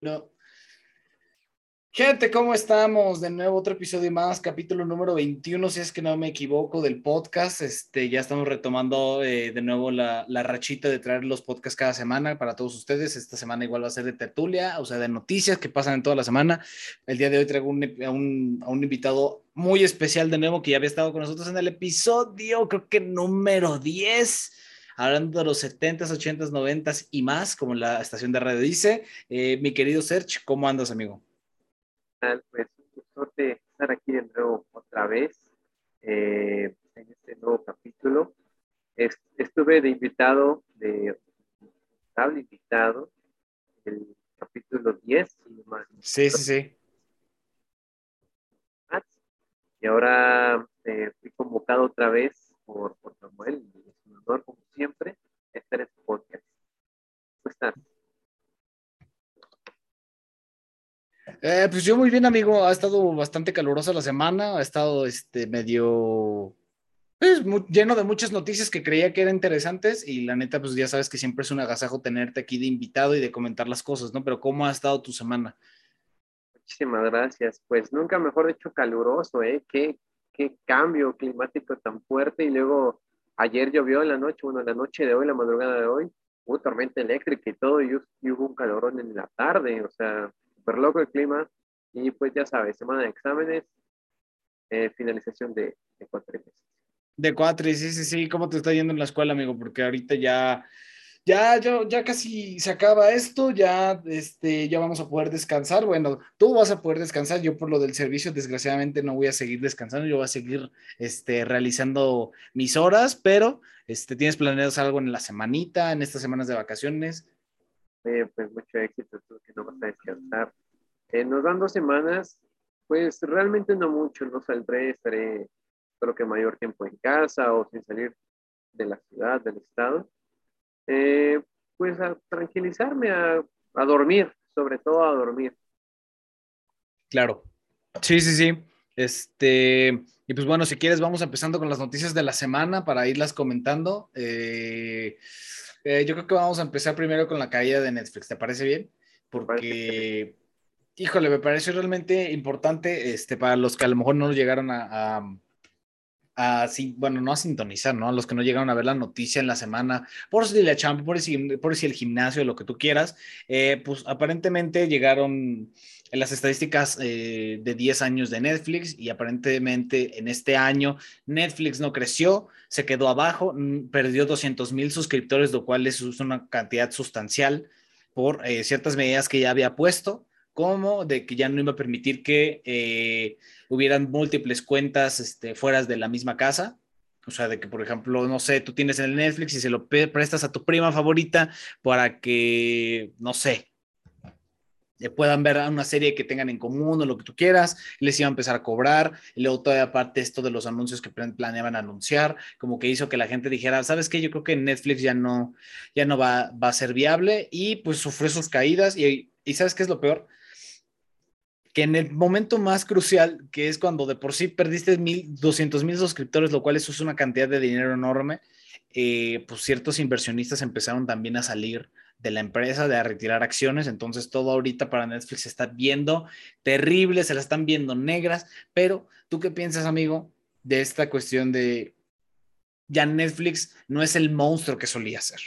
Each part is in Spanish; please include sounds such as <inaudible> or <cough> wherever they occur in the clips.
No. Gente, ¿cómo estamos? De nuevo, otro episodio más, capítulo número 21, si es que no me equivoco, del podcast. Este, ya estamos retomando eh, de nuevo la, la, rachita de traer los podcasts cada semana para todos ustedes. Esta semana igual va a ser de tertulia, o sea, de noticias que pasan en toda la semana. El día de hoy traigo a, un, a un invitado muy especial de nuevo que ya había estado con nosotros en el episodio, creo que número 10 hablando de los 70s, 80s, 90s y más, como la estación de radio dice. Eh, mi querido Serge, ¿cómo andas, amigo? Pues un gusto de estar aquí de nuevo otra vez eh, en este nuevo capítulo. estuve de invitado, de invitado, el capítulo 10. Sí, sí, sí. Y ahora eh, fui convocado otra vez por, por Samuel, es un honor como siempre estar en su podcast. ¿Cómo estás? Eh, pues yo muy bien, amigo. Ha estado bastante calurosa la semana. Ha estado este, medio pues, muy, lleno de muchas noticias que creía que eran interesantes. Y la neta, pues ya sabes que siempre es un agasajo tenerte aquí de invitado y de comentar las cosas, ¿no? Pero ¿cómo ha estado tu semana? Muchísimas gracias. Pues nunca mejor dicho caluroso, ¿eh? Qué, qué cambio climático tan fuerte. Y luego ayer llovió en la noche, bueno, la noche de hoy, la madrugada de hoy, hubo tormenta eléctrica y todo, y, y hubo un calorón en la tarde. O sea, súper loco el clima. Y pues ya sabes, semana de exámenes, eh, finalización de, de cuatrimestres. De cuatro, sí, sí, sí. ¿Cómo te está yendo en la escuela, amigo? Porque ahorita ya, ya, yo, ya casi se acaba esto, ya, este, ya vamos a poder descansar. Bueno, tú vas a poder descansar. Yo por lo del servicio, desgraciadamente, no voy a seguir descansando. Yo voy a seguir, este, realizando mis horas, pero, este, ¿tienes planeado algo en la semanita, en estas semanas de vacaciones? Eh, pues mucho éxito, tú que no vas a descansar. Eh, nos dan dos semanas, pues realmente no mucho, no saldré, estaré creo que mayor tiempo en casa o sin salir de la ciudad, del estado. Eh, pues a tranquilizarme, a, a, dormir, sobre todo a dormir. Claro. Sí, sí, sí. Este, y pues bueno, si quieres, vamos empezando con las noticias de la semana para irlas comentando. Eh, eh, yo creo que vamos a empezar primero con la caída de Netflix. ¿Te parece bien? Porque, híjole, me pareció realmente importante este, para los que a lo mejor no llegaron a, a, a, bueno, no a sintonizar, ¿no? A los que no llegaron a ver la noticia en la semana, por si la champ, por si, por si el gimnasio, lo que tú quieras, eh, pues aparentemente llegaron en las estadísticas eh, de 10 años de Netflix y aparentemente en este año Netflix no creció, se quedó abajo, perdió 200 mil suscriptores, lo cual es una cantidad sustancial por eh, ciertas medidas que ya había puesto, como de que ya no iba a permitir que eh, hubieran múltiples cuentas este, fuera de la misma casa. O sea, de que, por ejemplo, no sé, tú tienes el Netflix y se lo prestas a tu prima favorita para que, no sé, puedan ver una serie que tengan en común o lo que tú quieras, les iba a empezar a cobrar, y luego todavía aparte esto de los anuncios que planeaban anunciar, como que hizo que la gente dijera, ¿sabes qué? Yo creo que Netflix ya no, ya no va, va a ser viable y pues sufrió sus caídas y, y ¿sabes qué es lo peor? Que en el momento más crucial, que es cuando de por sí perdiste mil, 200 mil suscriptores, lo cual eso es una cantidad de dinero enorme, eh, pues ciertos inversionistas empezaron también a salir de la empresa, de a retirar acciones. Entonces todo ahorita para Netflix se está viendo terrible, se la están viendo negras. Pero tú qué piensas, amigo, de esta cuestión de ya Netflix no es el monstruo que solía ser?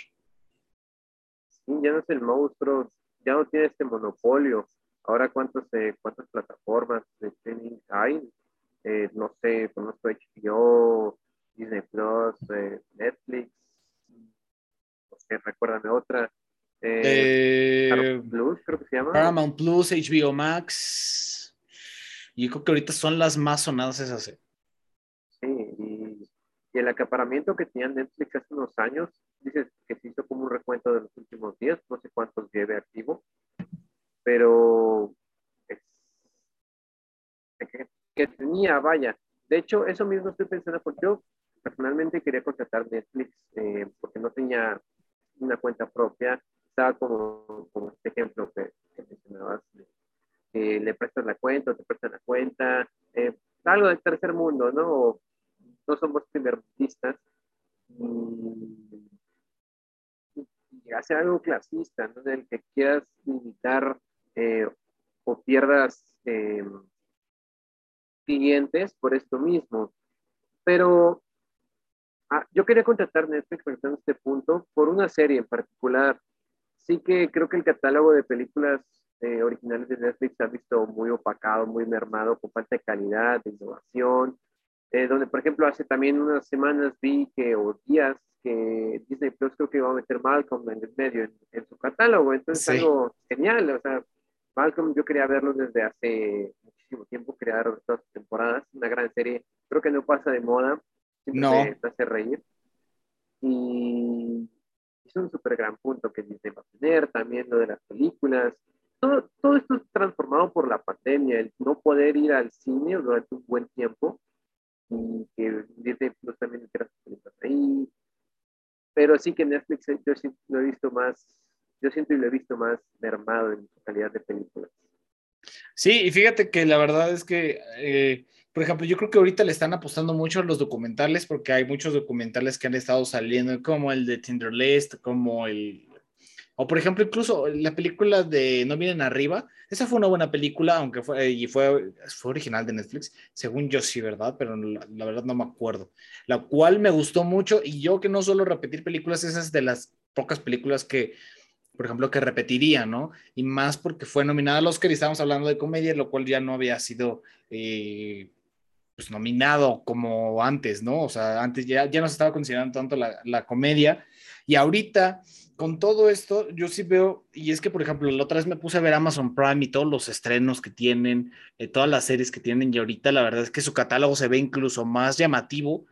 Sí, ya no es el monstruo, ya no tiene este monopolio. Ahora, ¿cuántos, eh, ¿cuántas plataformas de streaming hay? Eh, no sé, conozco HBO, Disney Plus, eh, Netflix, no sé, recuérdame otra. Eh, Paramount Plus, creo que se llama. Paramount Plus, HBO Max. Y creo que ahorita son las más sonadas esas. Sí, y, y, el acaparamiento que tenía Netflix hace unos años, dices que se hizo como un recuento de los últimos días, no sé cuántos lleve activo, pero que, tenía, vaya. De hecho, eso mismo estoy pensando, porque yo personalmente quería contratar Netflix eh, porque no tenía una cuenta propia estaba como, como este ejemplo que, mencionabas, que le prestas la cuenta o te prestan la cuenta, eh, algo del tercer mundo, ¿no? no somos primeristas y, y hacer algo clasista, ¿no? Del que quieras limitar eh, o pierdas eh, clientes por esto mismo. Pero ah, yo quería contratar Netflix, en este punto, por una serie en particular. Sí que creo que el catálogo de películas eh, originales de Netflix se ha visto muy opacado, muy mermado, con falta de calidad, de innovación. donde, por ejemplo, hace también unas semanas vi que, o días, que Disney Plus creo que iba a meter Malcolm en el medio en, su catálogo. Entonces, algo genial. O sea, Malcolm yo quería verlo desde hace muchísimo tiempo, quería todas las temporadas. Una gran serie. Creo que no pasa de moda. No. Te, hace reír. Y es un súper gran punto que Disney va a tener. También lo de las películas. Todo, todo esto es transformado por la pandemia, el no poder ir al cine durante un buen tiempo y que Disney Plus también quiera películas ahí, pero sí que Netflix yo sí lo he visto más, yo siento y lo he visto más mermado en calidad de películas. Sí, y fíjate que la verdad es que, eh, por ejemplo, yo creo que ahorita le están apostando mucho a los documentales porque hay muchos documentales que han estado saliendo, como el de Tinder List, como el o por ejemplo, incluso la película de No Vienen Arriba, esa fue una buena película, aunque fue, y fue, fue original de Netflix, según yo sí, ¿verdad? Pero la, verdad no me acuerdo. La cual me gustó mucho y yo que no suelo repetir películas, esas de las pocas películas que, por ejemplo, que repetiría, ¿no? Y más porque fue nominada al Oscar y estábamos hablando de comedia, lo cual ya no había sido... Eh, pues nominado como antes, ¿no? O sea, antes ya, ya no se estaba considerando tanto la, la comedia y ahorita con todo esto, yo sí veo, y es que, por ejemplo, la otra vez me puse a ver Amazon Prime y todos los estrenos que tienen, eh, todas las series que tienen, y ahorita la verdad es que su catálogo se ve incluso más llamativo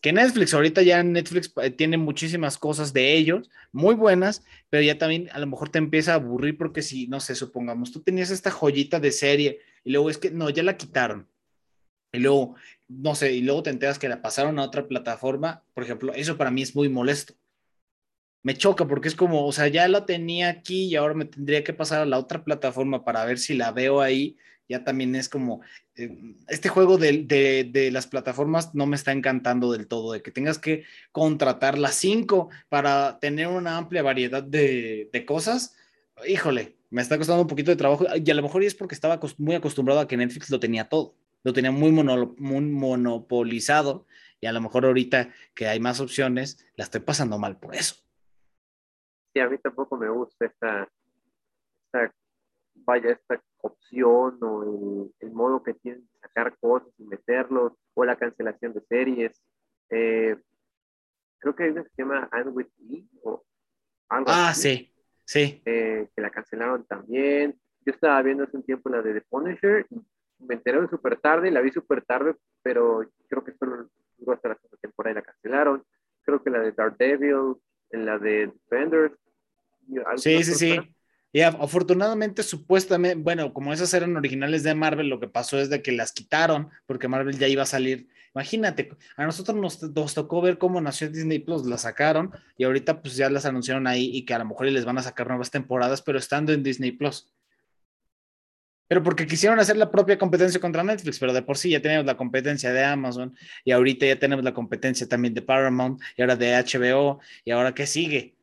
que Netflix. Ahorita ya Netflix eh, tiene muchísimas cosas de ellos, muy buenas, pero ya también a lo mejor te empieza a aburrir porque si, no sé, supongamos, tú tenías esta joyita de serie y luego es que, no, ya la quitaron. Y luego, no sé, y luego te enteras que la pasaron a otra plataforma, por ejemplo, eso para mí es muy molesto me choca porque es como, o sea, ya la tenía aquí y ahora me tendría que pasar a la otra plataforma para ver si la veo ahí. Ya también es como, eh, este juego de, de, las plataformas no me está encantando del todo, de que tengas que contratar las cinco para tener una amplia variedad de, de cosas. Híjole, me está costando un poquito de trabajo y a lo mejor es porque estaba muy acostumbrado a que Netflix lo tenía todo, lo tenía muy, muy monopolizado y a lo mejor ahorita que hay más opciones, la estoy pasando mal por eso sí, a mí tampoco me gusta esta, vaya, esta opción o el, modo que tienen de sacar cosas y meterlos, o la cancelación de series. Eh, creo que hay una que se llama And With Me, o algo Ah, sí, sí. Eh, que la cancelaron también. Yo estaba viendo hace un tiempo la de The Punisher y me enteré súper tarde, la vi súper tarde, pero creo que solo duró hasta la segunda temporada y la cancelaron. Creo que la de Daredevil, la de Defenders. Sí, sí, sí. Y afortunadamente, supuestamente, bueno, como esas eran originales de Marvel, lo que pasó es de que las quitaron porque Marvel ya iba a salir. Imagínate, a nosotros nos, tocó ver cómo nació Disney Plus, la sacaron y ahorita pues ya las anunciaron ahí y que a lo mejor les van a sacar nuevas temporadas, pero estando en Disney Plus. Pero porque quisieron hacer la propia competencia contra Netflix, pero de por sí ya tenemos la competencia de Amazon y ahorita ya tenemos la competencia también de Paramount y ahora de HBO y ahora qué sigue.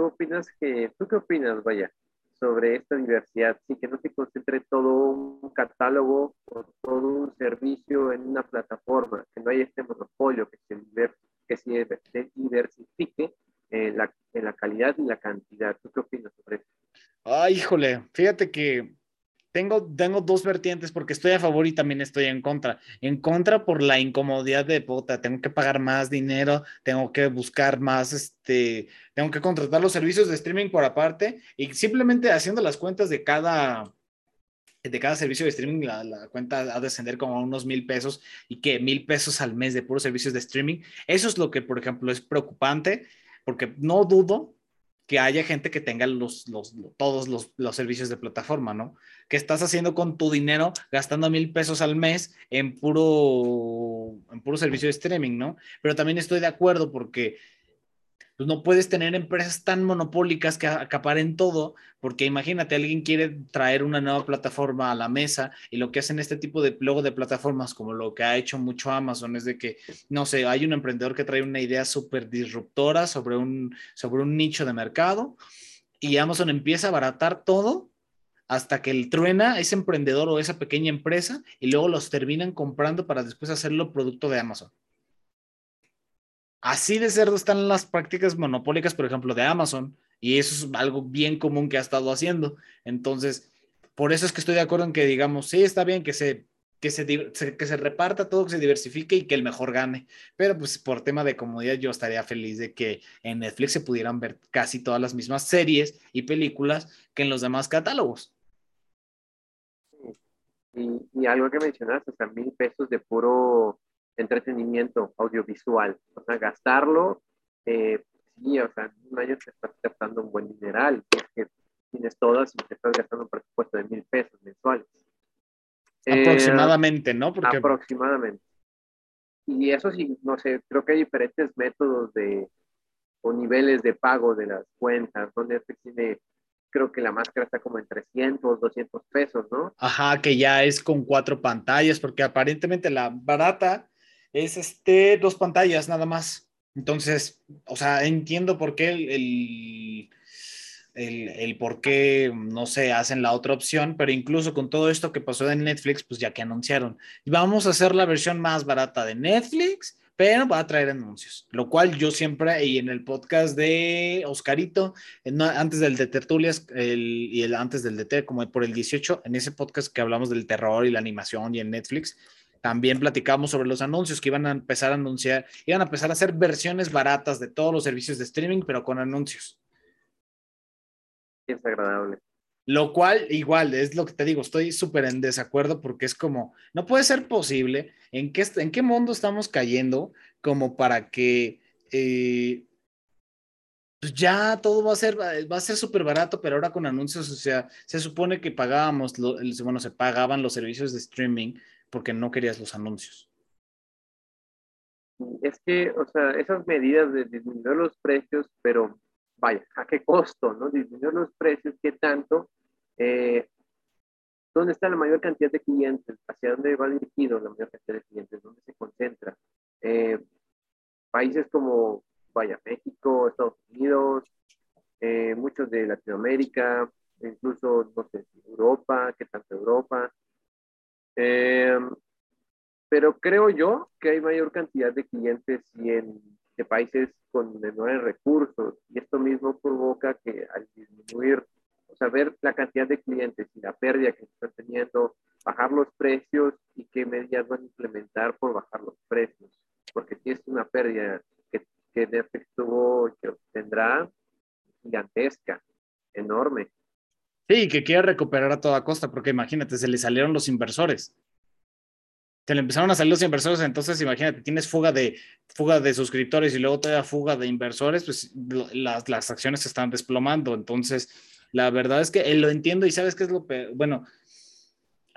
¿Tú opinas que, tú qué opinas, vaya, sobre esta diversidad? Sí, que no se concentre todo un catálogo o todo un servicio en una plataforma, que no haya este monopolio, que se, que se diversifique en la, en la calidad y la cantidad. ¿Tú qué opinas sobre eso? Ay, híjole, fíjate que tengo, tengo dos vertientes porque estoy a favor y también estoy en contra. En contra por la incomodidad de puta, tengo que pagar más dinero, tengo que buscar más, este, tengo que contratar los servicios de streaming por aparte y simplemente haciendo las cuentas de cada, de cada servicio de streaming, la, la cuenta de descender como a unos mil pesos y que mil pesos al mes de puros servicios de streaming. Eso es lo que, por ejemplo, es preocupante porque no dudo que haya gente que tenga los, los, todos los, los, servicios de plataforma, ¿no? ¿Qué estás haciendo con tu dinero gastando mil pesos al mes en puro, en puro servicio de streaming, ¿no? Pero también estoy de acuerdo porque pues no puedes tener empresas tan monopólicas que acaparen todo, porque imagínate, alguien quiere traer una nueva plataforma a la mesa y lo que hacen este tipo de luego de plataformas, como lo que ha hecho mucho Amazon, es de que, no sé, hay un emprendedor que trae una idea súper disruptora sobre un, sobre un nicho de mercado y Amazon empieza a abaratar todo hasta que el truena ese emprendedor o esa pequeña empresa y luego los terminan comprando para después hacerlo producto de Amazon. Así de cerdo están las prácticas monopólicas, por ejemplo, de Amazon, y eso es algo bien común que ha estado haciendo. Entonces, por eso es que estoy de acuerdo en que digamos, sí, está bien que se, que se, que se reparta todo, que se diversifique y que el mejor gane. Pero pues por tema de comodidad yo estaría feliz de que en Netflix se pudieran ver casi todas las mismas series y películas que en los demás catálogos. Y, algo que mencionaste, o mil pesos de puro entretenimiento audiovisual. O sea, gastarlo, eh, sí, o sea, en un año te estás gastando un buen dineral, que tienes todas y te estás gastando un presupuesto de mil pesos mensuales. Eh, aproximadamente, ¿no? Porque... Aproximadamente. Y eso sí, no sé, creo que hay diferentes métodos de o niveles de pago de las cuentas, donde tiene creo que la máscara está como en 300, 200 pesos, ¿no? Ajá, que ya es con cuatro pantallas, porque aparentemente la barata es este, dos pantallas nada más. Entonces, o sea, entiendo por qué el, el, el, por qué no se hacen la otra opción, pero incluso con todo esto que pasó en Netflix, pues ya que anunciaron, vamos a hacer la versión más barata de Netflix pero va a traer anuncios, lo cual yo siempre, y en el podcast de Oscarito, antes del de Tertulias y el antes del de como por el 18, en ese podcast que hablamos del terror y la animación y en Netflix, también platicamos sobre los anuncios que iban a empezar a anunciar, iban a empezar a hacer versiones baratas de todos los servicios de streaming, pero con anuncios. Es agradable. Lo cual, igual, es lo que te digo, estoy súper en desacuerdo porque es como, no puede ser posible, ¿en qué, en qué mundo estamos cayendo como para que eh, pues ya todo va a ser, va a ser súper barato, pero ahora con anuncios, o sea, se supone que pagábamos, bueno, se pagaban los servicios de streaming porque no querías los anuncios. Es que, o sea, esas medidas de disminuir los precios, pero vaya, ¿a qué costo? ¿no? Disminuir los precios, ¿qué tanto? Eh, ¿Dónde está la mayor cantidad de clientes? ¿Hacia dónde va dirigido la mayor cantidad de clientes? ¿Dónde se concentra? Eh, países como, vaya, México, Estados Unidos, eh, muchos de Latinoamérica, incluso, no sé, Europa, ¿qué tanto Europa? Pero creo yo que hay mayor cantidad de clientes y en de países con menores recursos. Y esto mismo provoca que al disminuir o sea, ver la cantidad de clientes y la pérdida que están teniendo, bajar los precios y qué medidas van a implementar por bajar los precios. Porque si es una pérdida que, que Netflix tuvo, que tendrá gigantesca, enorme. Sí, que quiere recuperar a toda costa, porque imagínate, se le salieron los inversores. Se le empezaron a salir los inversores, entonces imagínate, tienes fuga de, fuga de suscriptores y luego da fuga de inversores, pues las, las acciones se están desplomando. Entonces, la verdad es que eh, lo entiendo y sabes qué es lo peor. Bueno,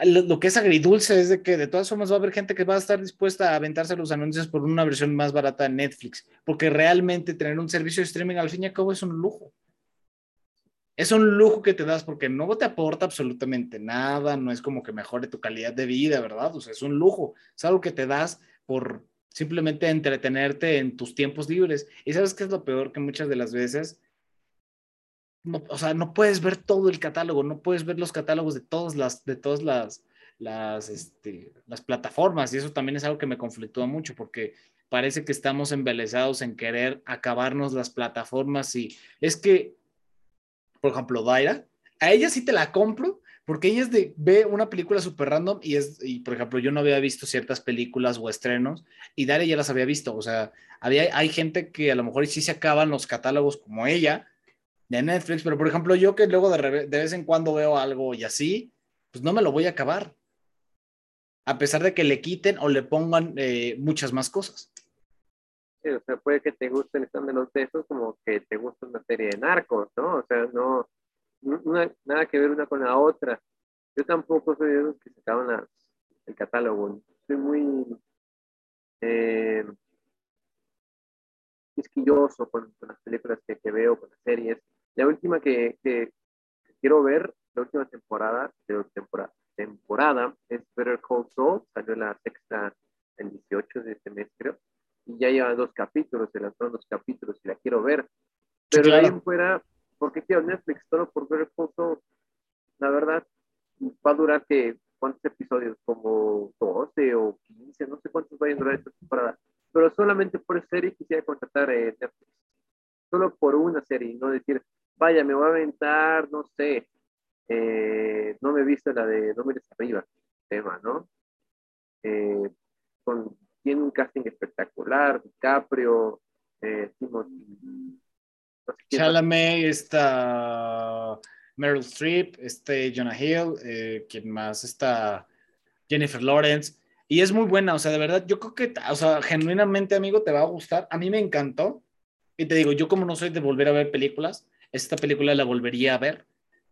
lo, que es agridulce es de que de todas formas va a haber gente que va a estar dispuesta a aventarse los anuncios por una versión más barata de Netflix, porque realmente tener un servicio de streaming al fin y al cabo es un lujo. Es un lujo que te das porque no te aporta absolutamente nada, no es como que mejore tu calidad de vida, ¿verdad? O sea, es un lujo, es algo que te das por simplemente entretenerte en tus tiempos libres. Y sabes qué es lo peor que muchas de las veces o sea, no puedes ver todo el catálogo, no puedes ver los catálogos de todas las, de todas las, las, este, las plataformas y eso también es algo que me conflictúa mucho porque parece que estamos embelesados en querer acabarnos las plataformas y es que, por ejemplo, Daira, a ella sí te la compro porque ella es de, ve una película súper random y es, y por ejemplo, yo no había visto ciertas películas o estrenos y Daira ya las había visto, o sea, había, hay gente que a lo mejor sí se acaban los catálogos como ella, de Netflix, pero por ejemplo, yo que luego de, vez en cuando veo algo y así, pues no me lo voy a acabar. A pesar de que le quiten o le pongan eh, muchas más cosas. Sí, o sea, puede que te gusten están de los besos como que te gusta una serie de narcos, ¿no? O sea, no, nada que ver una con la otra. Yo tampoco soy de los que se acaban el catálogo. Soy muy eh, quisquilloso con, las películas que, que, veo, con las series. La última que, que, quiero ver, la última temporada, de temporada, temporada es Better Call Saul, salió la sexta el 18 de este mes, creo, y ya lleva dos capítulos, se lanzaron dos capítulos y la quiero ver. Pero ahí fuera, porque quiero Netflix solo por Better Call Saul. la verdad, va a durar que, ¿cuántos episodios? Como 12 o 15, no sé cuántos vayan a durar esta temporada. Pero solamente por serie quisiera contratar eh, Netflix. Solo por una serie, no decir, vaya, me voy a aventar, no sé, eh, no me he visto la de No mires arriba, tema, ¿no? Eh, con, tiene un casting espectacular, DiCaprio, eh, Timothy. Chalamet, está Meryl Streep, este Jonah Hill, eh, quien más está Jennifer Lawrence. Y es muy buena, o sea, de verdad, yo creo que, o sea, genuinamente, amigo, te va a gustar. A mí me encantó. Y te digo, yo como no soy de volver a ver películas, esta película la volvería a ver.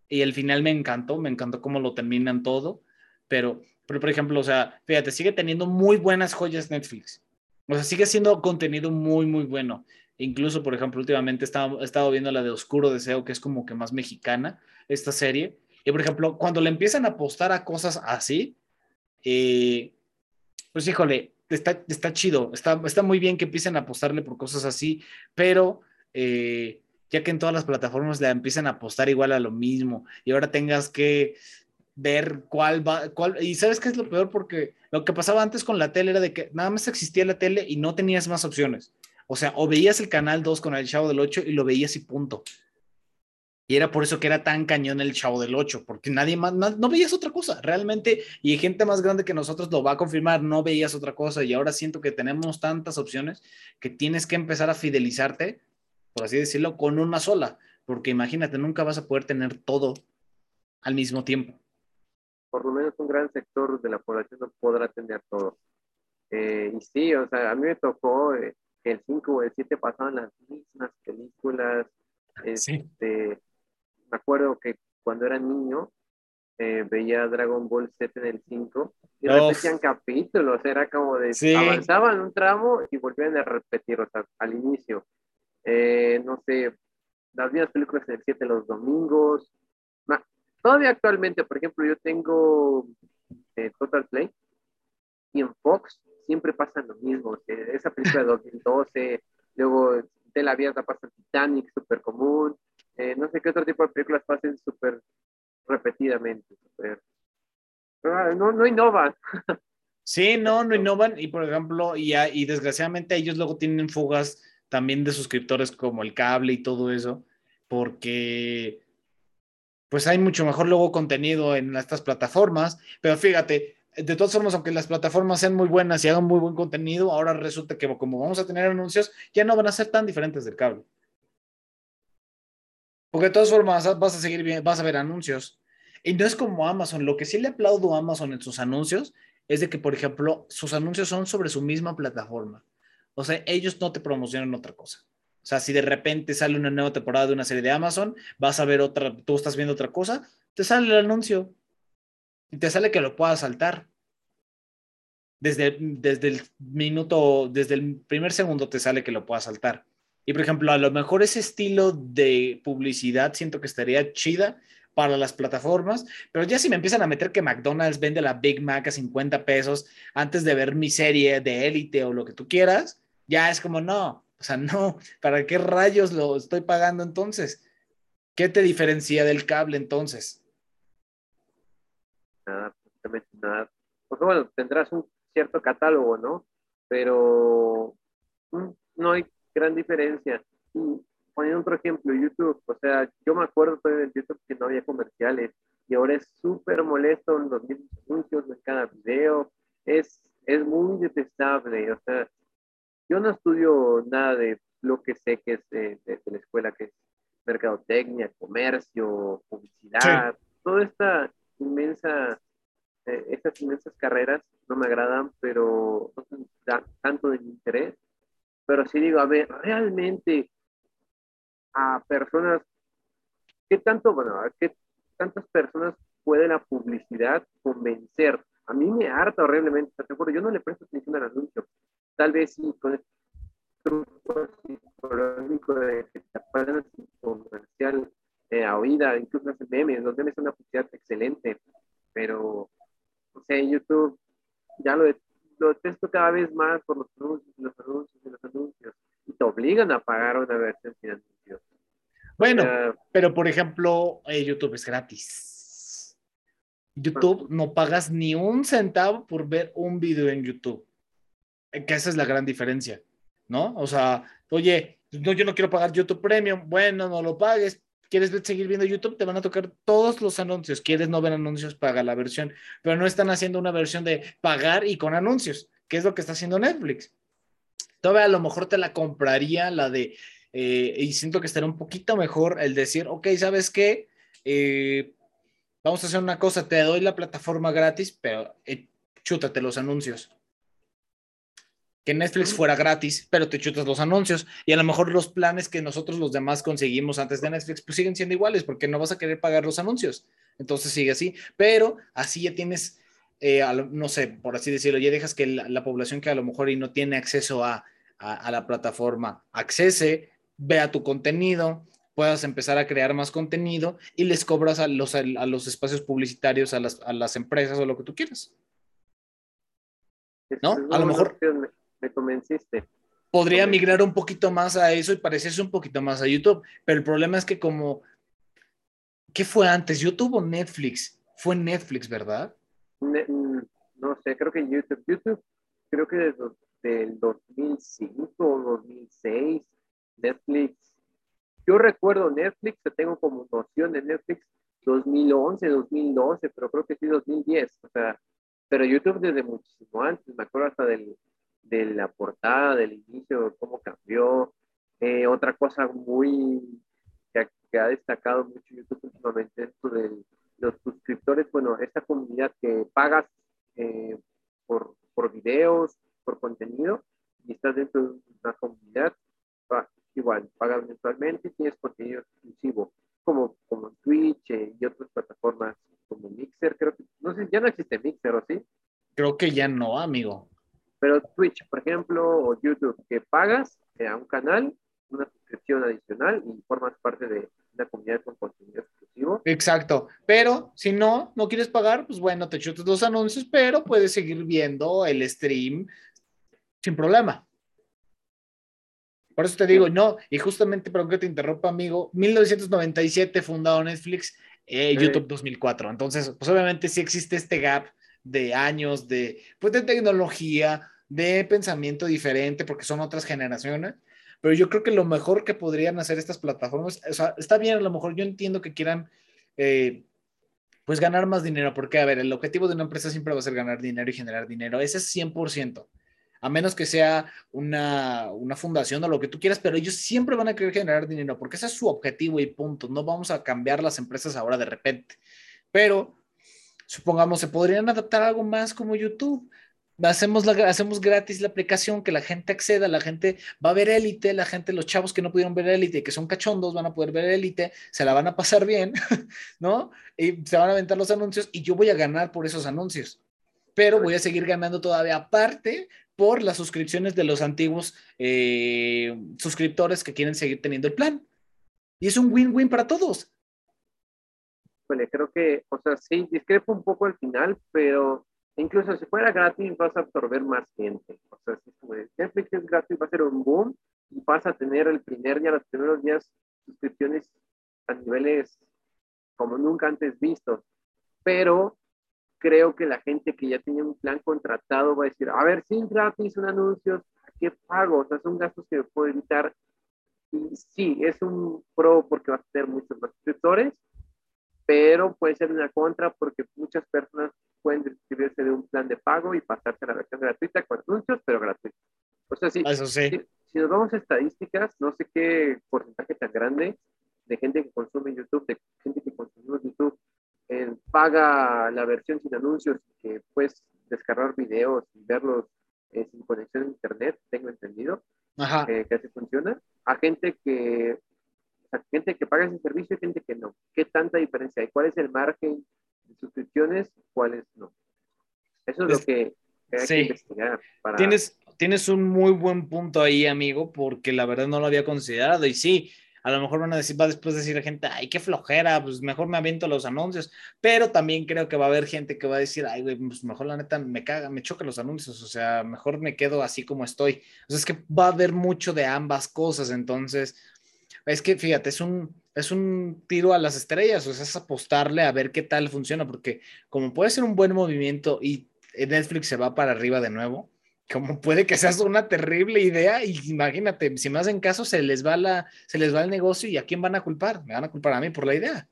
Y el final me encantó, me encantó cómo lo terminan todo. Pero, pero por ejemplo, o sea, fíjate, sigue teniendo muy buenas joyas Netflix. O sea, sigue siendo contenido muy, muy bueno. Incluso, por ejemplo, últimamente he estado, viendo la de Oscuro Deseo, que es como que más mexicana, esta serie. Y, por ejemplo, cuando le empiezan a apostar a cosas así, eh, pues híjole, está, está chido, está, está muy bien que empiecen a apostarle por cosas así, pero eh, ya que en todas las plataformas le empiezan a apostar igual a lo mismo y ahora tengas que ver cuál va, cuál, y sabes qué es lo peor porque lo que pasaba antes con la tele era de que nada más existía la tele y no tenías más opciones. O sea, o veías el canal 2 con el Chavo del 8 y lo veías y punto. Y era por eso que era tan cañón el Chavo del 8, porque nadie más, no, veías otra cosa, realmente, y gente más grande que nosotros lo va a confirmar, no veías otra cosa, y ahora siento que tenemos tantas opciones que tienes que empezar a fidelizarte, por así decirlo, con una sola, porque imagínate, nunca vas a poder tener todo al mismo tiempo. Por lo menos un gran sector de la población no podrá tener todo. Eh, y sí, o sea, a mí me tocó eh, el 5 o el 7 pasaban las mismas películas. Este, Me acuerdo que cuando era niño eh, veía Dragon Ball Z en el 5 y repetían capítulos, era como de avanzaban un tramo y volvían a repetir, o sea, al inicio. Eh, no sé, las mismas películas en el 7 los domingos. Todavía actualmente, por ejemplo, yo tengo eh, Total Play y en Fox siempre pasa lo mismo. esa película de <laughs> 2012, luego de la vida pasa Titanic, súper común. Eh, no sé qué otro tipo de películas pasen súper repetidamente. Ah, no, no innovan. <laughs> Sí, no, no innovan. Y por ejemplo, y, y desgraciadamente ellos luego tienen fugas también de suscriptores como el cable y todo eso, porque pues hay mucho mejor luego contenido en estas plataformas. Pero fíjate, de todas formas, aunque las plataformas sean muy buenas y hagan muy buen contenido, ahora resulta que como vamos a tener anuncios, ya no van a ser tan diferentes del cable. Porque de todas formas vas a seguir vas a ver anuncios. Y no es como Amazon. Lo que sí le aplaudo a Amazon en sus anuncios es de que, por ejemplo, sus anuncios son sobre su misma plataforma. O sea, ellos no te promocionan otra cosa. O sea, si de repente sale una nueva temporada de una serie de Amazon, vas a ver otra, tú estás viendo otra cosa, te sale el anuncio y te sale que lo puedas saltar. Desde, desde el minuto, desde el primer segundo te sale que lo puedas saltar. Y por ejemplo, a lo mejor ese estilo de publicidad siento que estaría chida para las plataformas, pero ya si me empiezan a meter que McDonald's vende la Big Mac a 50 pesos antes de ver mi serie de élite o lo que tú quieras, ya es como no, o sea, no, ¿para qué rayos lo estoy pagando entonces? ¿Qué te diferencia del cable entonces? nada, nada. Porque bueno, tendrás un cierto catálogo, ¿no? Pero mm, no hay gran diferencia. Y poniendo otro ejemplo, YouTube, o sea, yo me acuerdo todavía en YouTube que no había comerciales y ahora es súper molesto en los mismos anuncios en cada video, es, es muy detestable, o sea, yo no estudio nada de lo que sé que es de, la escuela, que es mercadotecnia, comercio, publicidad, toda esta inmensa, eh, estas inmensas carreras no me agradan, pero no son tanto de mi interés. Pero sí digo, a ver, realmente a personas, ¿qué tanto, bueno, a qué tantas personas puede la publicidad convencer? A mí me harta horriblemente, te acuerdo, yo no le presto atención al anuncio. Tal vez sí, con el truco psicológico de que te comercial eh, a oída, incluso hacen memes, los memes son una publicidad excelente, pero, o sea, en YouTube ya lo, lo detesto cada vez más por los anuncios, los anuncios y los anuncios, y te obligan a pagar una versión sin anuncios. Bueno, pero por ejemplo, eh, YouTube es gratis. YouTube no pagas ni un centavo por ver un video en YouTube. Que esa es la gran diferencia, ¿no? O sea, oye, no, yo no quiero pagar YouTube Premium. Bueno, no lo pagues. ¿Quieres seguir viendo YouTube? Te van a tocar todos los anuncios. ¿Quieres no ver anuncios? Paga la versión. Pero no están haciendo una versión de pagar y con anuncios, que es lo que está haciendo Netflix. Todavía a lo mejor te la compraría la de, eh, y siento que estaría un poquito mejor el decir, ok, ¿sabes qué? Eh, vamos a hacer una cosa, te doy la plataforma gratis, pero eh, chútate los anuncios. Que Netflix fuera gratis, pero te chutas los anuncios. Y a lo mejor los planes que nosotros los demás conseguimos antes de Netflix, pues siguen siendo iguales, porque no vas a querer pagar los anuncios. Entonces sigue así. Pero así ya tienes, eh, no sé, por así decirlo, ya dejas que la, población que a lo mejor y no tiene acceso a, a la plataforma accese, vea tu contenido, puedas empezar a crear más contenido y les cobras a los, a los espacios publicitarios, a las, a las empresas o lo que tú quieras. ¿No? A lo mejor me, convenciste. Podría migrar un poquito más a eso y parecerse un poquito más a YouTube, pero el problema es que como, ¿qué fue antes? ¿YouTube o Netflix? Fue Netflix, ¿verdad? Mm, no sé, creo que YouTube, YouTube, creo que desde el 2005 o 2006, Netflix yo recuerdo Netflix, que tengo como noción de Netflix 2011, 2012, pero creo que sí 2010. O sea, pero YouTube desde muchísimo antes, me acuerdo hasta del, de la portada, del inicio, cómo cambió. Eh, otra cosa muy que, ha destacado mucho YouTube últimamente es de los suscriptores, bueno, esta comunidad que pagas eh, por, por videos, por contenido, y estás dentro de una comunidad, igual, pagas mensualmente y tienes contenido exclusivo, como, como Twitch eh, y otras plataformas como Mixer, creo que, no sé, ya no existe Mixer, ¿o sí? Creo que ya no, amigo. Pero Twitch, por ejemplo, o YouTube, que pagas eh, a un canal, una suscripción adicional y formas parte de una comunidad con contenido exclusivo. Exacto, pero si no, no quieres pagar, pues bueno, te chutas los anuncios, pero puedes seguir viendo el stream sin problema. Por eso te digo, no, y justamente, perdón que te interrumpa, amigo, 1997 fundado Netflix, eh, YouTube 2004. Entonces, pues obviamente sí existe este gap de años, de, pues de tecnología, de pensamiento diferente, porque son otras generaciones. Pero yo creo que lo mejor que podrían hacer estas plataformas, o sea, está bien, a lo mejor yo entiendo que quieran, eh, pues ganar más dinero, porque, a ver, el objetivo de una empresa siempre va a ser ganar dinero y generar dinero, ese es 100% a menos que sea una, una, fundación o lo que tú quieras, pero ellos siempre van a querer generar dinero porque ese es su objetivo y punto. No vamos a cambiar las empresas ahora de repente. Pero supongamos, se podrían adaptar algo más como YouTube. Hacemos, la, hacemos gratis la aplicación, que la gente acceda, la gente va a ver élite, la gente, los chavos que no pudieron ver élite, que son cachondos, van a poder ver élite, se la van a pasar bien, <laughs> ¿no? Y se van a aventar los anuncios y yo voy a ganar por esos anuncios pero voy a seguir ganando todavía aparte por las suscripciones de los antiguos eh, suscriptores que quieren seguir teniendo el plan. Y es un win-win para todos. Bueno, creo que, o sea, sí, discrepo un poco al final, pero incluso si fuera gratis vas a absorber más gente. O sea, si Netflix es gratis, va a ser un boom y vas a tener el primer día, los primeros días, suscripciones a niveles como nunca antes vistos. Pero creo que la gente que ya tiene un plan contratado va a decir, a ver, sin gratis, un anuncio, ¿a qué pago? O sea, son gastos que puedo evitar. Y sí, es un pro porque va a tener muchos más suscriptores, pero puede ser una contra porque muchas personas pueden describirse de un plan de pago y pasarse a la versión gratuita con anuncios, pero gratuita. O sea, sí, Eso sí. Si, si, nos vamos a estadísticas, no sé qué porcentaje tan grande de gente que consume YouTube, de gente que consume YouTube, paga la versión sin anuncios, que puedes descargar videos y verlos eh, sin conexión a internet, tengo entendido, eh, que así funciona, a gente que, a gente que paga ese servicio y gente que no. ¿Qué tanta diferencia hay? ¿Cuál es el margen de suscripciones? ¿Cuáles no? Eso es, lo que hay que investigar. Tienes, tienes un muy buen punto ahí, amigo, porque la verdad no lo había considerado. Y sí, a lo mejor van a decir, va después decir la gente, ay, qué flojera, pues mejor me aviento los anuncios, pero también creo que va a haber gente que va a decir, ay, güey, pues mejor la neta me caga, me choca los anuncios, o sea, mejor me quedo así como estoy. O sea, es que va a haber mucho de ambas cosas, entonces, es que fíjate, es un, es un tiro a las estrellas, o sea, es apostarle a ver qué tal funciona, porque como puede ser un buen movimiento y Netflix se va para arriba de nuevo, como puede que sea una terrible idea, y imagínate, si me hacen caso, se les va la, se les va el negocio y a quién van a culpar, me van a culpar a mí por la idea.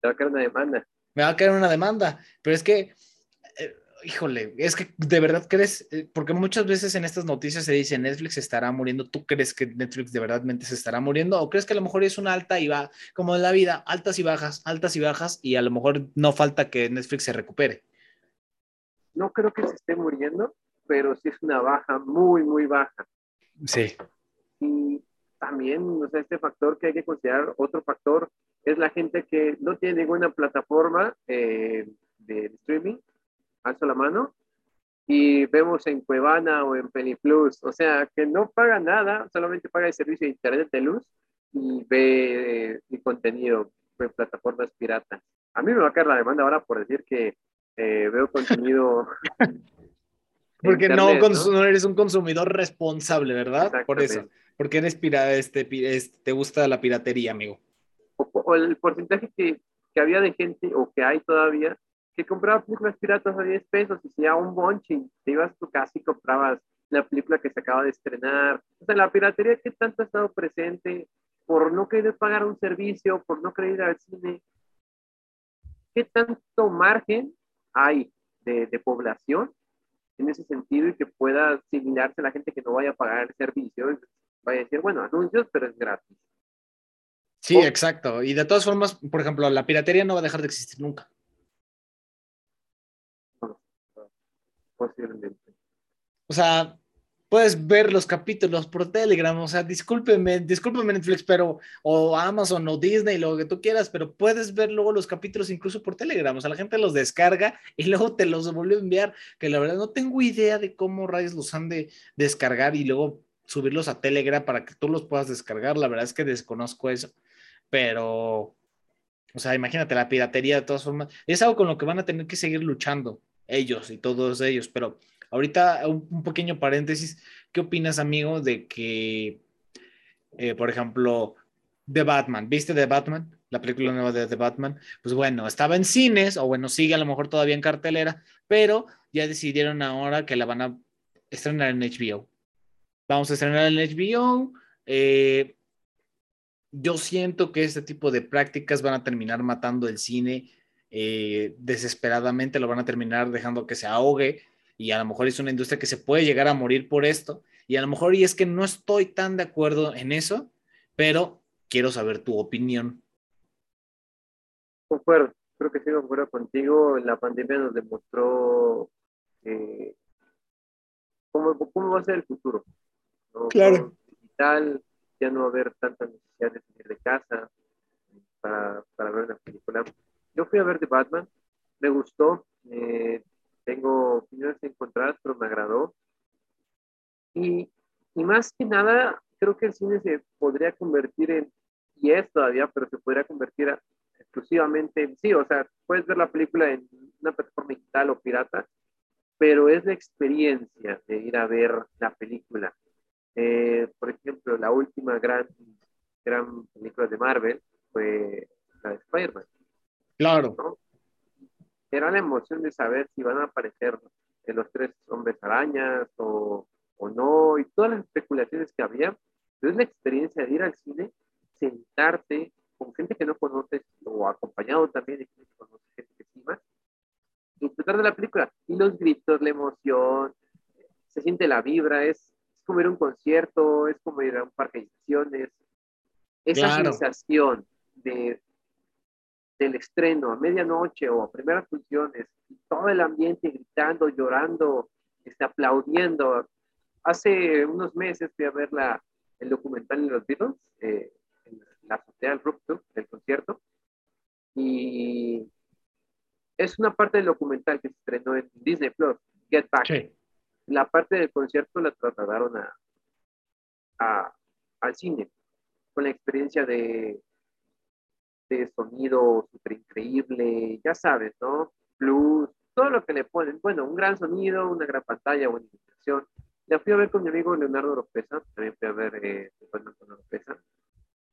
Te va a caer una demanda. Me va a caer una demanda, pero es que híjole, es que de verdad crees, eh, porque muchas veces en estas noticias se dice Netflix estará muriendo, ¿tú crees que Netflix de verdad se estará muriendo? ¿O crees que a lo mejor es una alta y va, como en la vida, altas y bajas, altas y bajas, y a lo mejor no falta que Netflix se recupere? No creo que se esté muriendo, pero sí es una baja muy, muy baja. Sí. Y también, o sea, este factor que hay que considerar, otro factor, es la gente que no tiene ninguna plataforma eh, de streaming alzo la mano, y vemos en Cuevana o en Peliplus, o sea, que no paga nada, solamente paga el servicio de internet de luz y ve eh, mi contenido en plataformas piratas. A mí me va a caer la demanda ahora por decir que eh, veo contenido. <laughs> porque no, eres un consumidor responsable, ¿verdad? Por eso, porque eres pira, este, te gusta la piratería, amigo. O, el porcentaje que, que había de gente o que hay todavía que compraba películas piratas a 10 pesos y si a un bonche te ibas a tu casa y comprabas la película que se acaba de estrenar. O sea, la piratería que tanto ha estado presente por no querer pagar un servicio, por no querer ir al cine. ¿Qué tanto margen hay de, de población en ese sentido y que pueda asimilarse la gente que no vaya a pagar el servicio? Vaya a decir, bueno, anuncios, pero es gratis. Sí, exacto. Y de todas formas, por ejemplo, la piratería no va a dejar de existir nunca. Posiblemente. O sea, puedes ver los capítulos por Telegram, o sea, discúlpeme, discúlpeme Netflix, pero, o Amazon o Disney, lo que tú quieras, pero puedes ver luego los capítulos incluso por Telegram, o sea, la gente los descarga <laughs> y luego te los vuelve a enviar, que la verdad no tengo idea de cómo rayos los han de descargar y luego subirlos a Telegram para que tú los puedas descargar, la verdad es que desconozco eso, pero, o sea, imagínate la piratería de todas formas, es algo con lo que van a tener que seguir luchando, ellos y todos ellos. Pero ahorita un, pequeño paréntesis, ¿qué opinas, amigo, de que, eh, por ejemplo, The Batman, ¿viste The Batman? La película nueva de The Batman, pues bueno, estaba en cines, o bueno, sigue a lo mejor todavía en cartelera, pero ya decidieron ahora que la van a estrenar en HBO. Vamos a estrenar en HBO. Eh, yo siento que este tipo de prácticas van a terminar matando el cine eh, desesperadamente lo van a terminar dejando que se ahogue y a lo mejor es una industria que se puede llegar a morir por esto y a lo mejor y es que no estoy tan de acuerdo en eso, pero quiero saber tu opinión. Concuerdo, creo que sí concuerdo contigo. La pandemia nos demostró eh, cómo, cómo, va a ser el futuro. Claro. Digital, ya no va a haber tanta necesidad de salir de casa para, para ver una película yo fui a ver The Batman, me gustó, eh, tengo opiniones encontradas, pero me agradó. Y, y, más que nada, creo que el cine se podría convertir en, y es todavía, pero se podría convertir exclusivamente en, sí, o sea, puedes ver la película en una plataforma digital o pirata, pero es la experiencia de ir a ver la película. Eh, por ejemplo, la última gran, gran película de Marvel fue la de Spider-Man. Claro. Era la emoción de saber si van a aparecer los tres hombres arañas o, o no, y todas las especulaciones que había. Pero es la experiencia de ir al cine, sentarte con gente que no conoces o acompañado también de gente que conoces, gente que estima, disfrutar de la película. Y los gritos, la emoción, se siente la vibra, es, es como ir a un concierto, es como ir a un parque de estaciones. Esa sensación de, del estreno a medianoche o a primeras funciones, todo el ambiente gritando, llorando, este, aplaudiendo. Hace unos meses fui a ver la, el documental de los Beatles, eh, en la azotea del rooftop del concierto, y es una parte del documental que se estrenó en Disney Plus, Get Back. La parte del concierto la trasladaron a, a, al cine, con la experiencia de de sonido súper increíble, ya sabes, ¿no? Plus, todo lo que le ponen. Bueno, un gran sonido, una gran pantalla, buena iluminación. La fui a ver con mi amigo Leonardo Lopeza, también fui a ver eh, Leonardo Lopeza.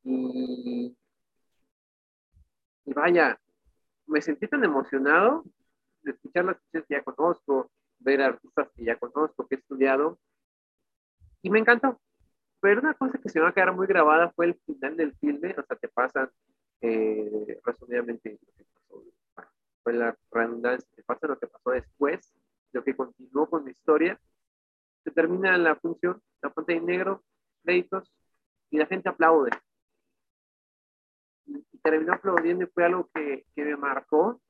Y y vaya, me sentí tan emocionado de escuchar las canciones que ya conozco, ver artistas que ya conozco, que he estudiado, y me encantó. Pero una cosa que se me va a quedar muy grabada fue el final del filme, o sea, te pasan eh, resumidamente lo que pasó, fue la redundancia, te pasa lo que pasó después, lo que continuó con la historia, se termina la función, la pantalla en negro, créditos, y la gente aplaude. Y, terminó aplaudiendo y fue algo que, que me marcó,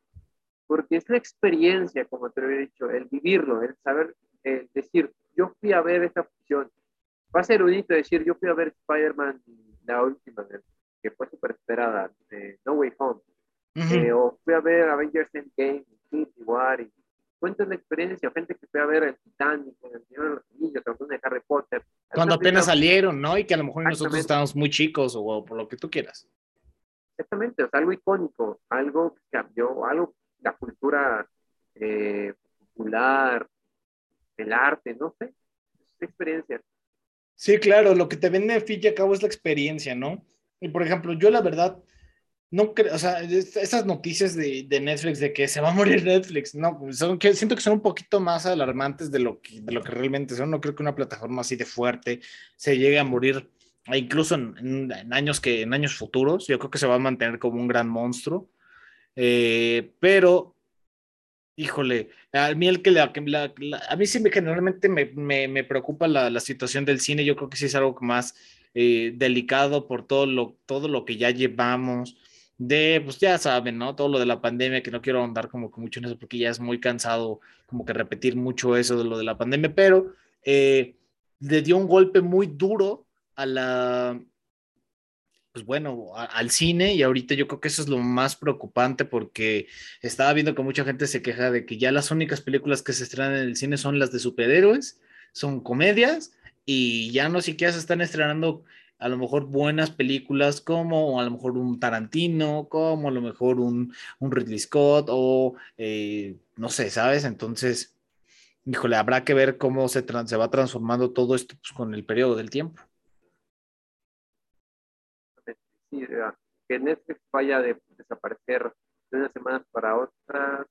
porque es la experiencia, como te lo he dicho, el vivirlo, el saber, el decir, yo fui a ver esta función. Va a ser bonito decir, yo fui a ver Spider-Man, la última, que fue súper esperada, de No Way Home. Eh, o fui a ver Avengers Endgame, Infinity War, y cuentan la experiencia, gente que fue a ver el Titanic, el Señor de los Anillos, de Harry Potter. Cuando apenas salieron, ¿no? Y que a lo mejor nosotros estábamos muy chicos o por lo que tú quieras. Exactamente, o sea, algo icónico, algo que cambió, algo, la cultura eh, popular, el arte, no sé, experiencia. Sí, claro, lo que te vende al fin y cabo es la experiencia, ¿no? Y por ejemplo, yo la verdad, no creo, o sea, esas noticias de, de, Netflix de que se va a morir Netflix, no, son, que, siento que son un poquito más alarmantes de lo, que, de lo que realmente son. No creo que una plataforma así de fuerte se llegue a morir, e incluso en, en años, que, en años futuros. Yo creo que se va a mantener como un gran monstruo. Eh, pero Híjole, a mí el que la, a mí sí me, generalmente me, me, me preocupa la, la, situación del cine. Yo creo que sí es algo más eh, delicado por todo lo, todo lo que ya llevamos. De, pues ya saben, ¿no? Todo lo de la pandemia, que no quiero ahondar como que mucho en eso porque ya es muy cansado como que repetir mucho eso de lo de la pandemia, pero eh, le dio un golpe muy duro a la, pues bueno, al cine y ahorita yo creo que eso es lo más preocupante porque estaba viendo que mucha gente se queja de que ya las únicas películas que se estrenan en el cine son las de superhéroes, son comedias y ya no siquiera se están estrenando a lo mejor buenas películas como a lo mejor un Tarantino, como a lo mejor un, un Ridley Scott o eh, no sé, ¿sabes? Entonces, híjole, habrá que ver cómo se, se va transformando todo esto pues, con el periodo del tiempo que Netflix vaya de desaparecer de unas semanas para otras,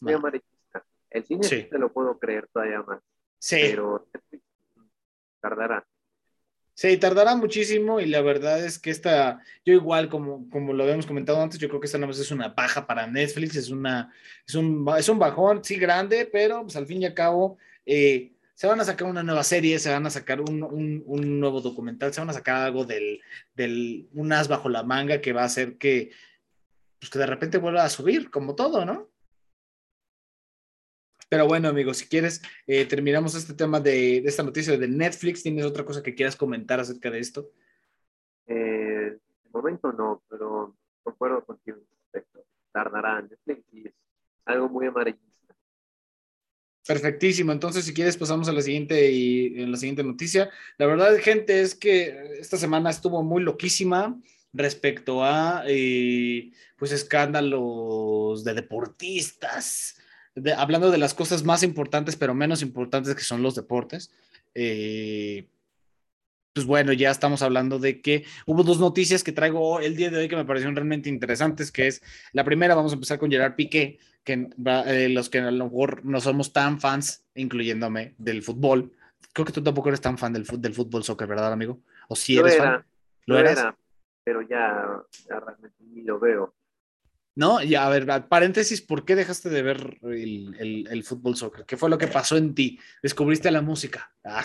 muy amarillista. El cine sí. te lo puedo creer todavía más. Sí. Pero Netflix tardará. Sí, tardará muchísimo y la verdad es que esta, yo igual como, como lo habíamos comentado antes, yo creo que esta no es una paja para Netflix, es, una, es, un, es un bajón, sí grande, pero pues al fin y al cabo eh, se van a sacar una nueva serie, se van a sacar un, un, nuevo documental, se van a sacar algo del, del, un as bajo la manga que va a hacer que, pues que de repente vuelva a subir, como todo, ¿no? Pero bueno, amigos, si quieres, eh, terminamos este tema de, de, esta noticia de Netflix. ¿Tienes otra cosa que quieras comentar acerca de esto? Eh, de momento no, pero concuerdo contigo respecto. Tardará Netflix y es algo muy amarillo Perfectísimo. Entonces, si quieres, pasamos a la siguiente y en la siguiente noticia. La verdad, gente, es que esta semana estuvo muy loquísima respecto a eh, pues escándalos de deportistas, hablando de las cosas más importantes, pero menos importantes que son los deportes. Eh, pues bueno, ya estamos hablando de que hubo dos noticias que traigo el día de hoy que me parecieron realmente interesantes, que es la primera, vamos a empezar con Gerard Piqué, que eh, los que a lo mejor no somos tan fans, incluyéndome, del fútbol. Creo que tú tampoco eres tan fan del, del fútbol soccer, ¿verdad, amigo? O si eres fan. ¿Lo, Era, pero ya, realmente ni lo veo. No, y a ver, paréntesis, ¿por qué dejaste de ver el, el, fútbol soccer? ¿Qué fue lo que pasó en ti? ¿Descubriste la música? Ah.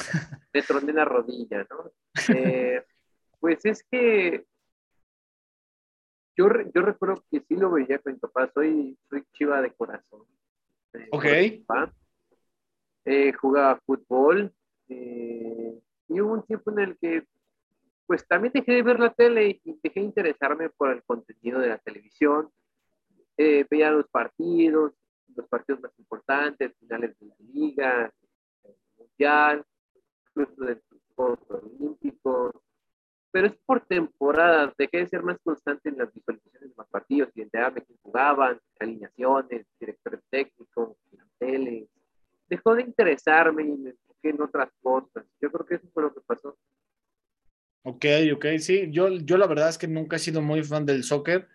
Te troné la rodilla, ¿no? Eh, pues es que yo, yo recuerdo que sí lo veía con mi papá, soy, soy chiva de corazón. Eh, ok. Eh, jugaba fútbol y hubo un tiempo en el que pues también dejé de ver la tele y dejé de interesarme por el contenido de la televisión. Veía los partidos, los partidos más importantes, finales de liga, mundial, incluso de los Olímpicos, pero es por temporadas, dejé de ser más constante en las visualizaciones de los partidos, identificarme quién jugaban, alineaciones, directores técnicos, tele. Dejó de interesarme y me enfoqué en otras cosas. Yo creo que eso fue lo que pasó. Ok, ok, sí, yo, yo la verdad es que nunca he sido muy fan del soccer.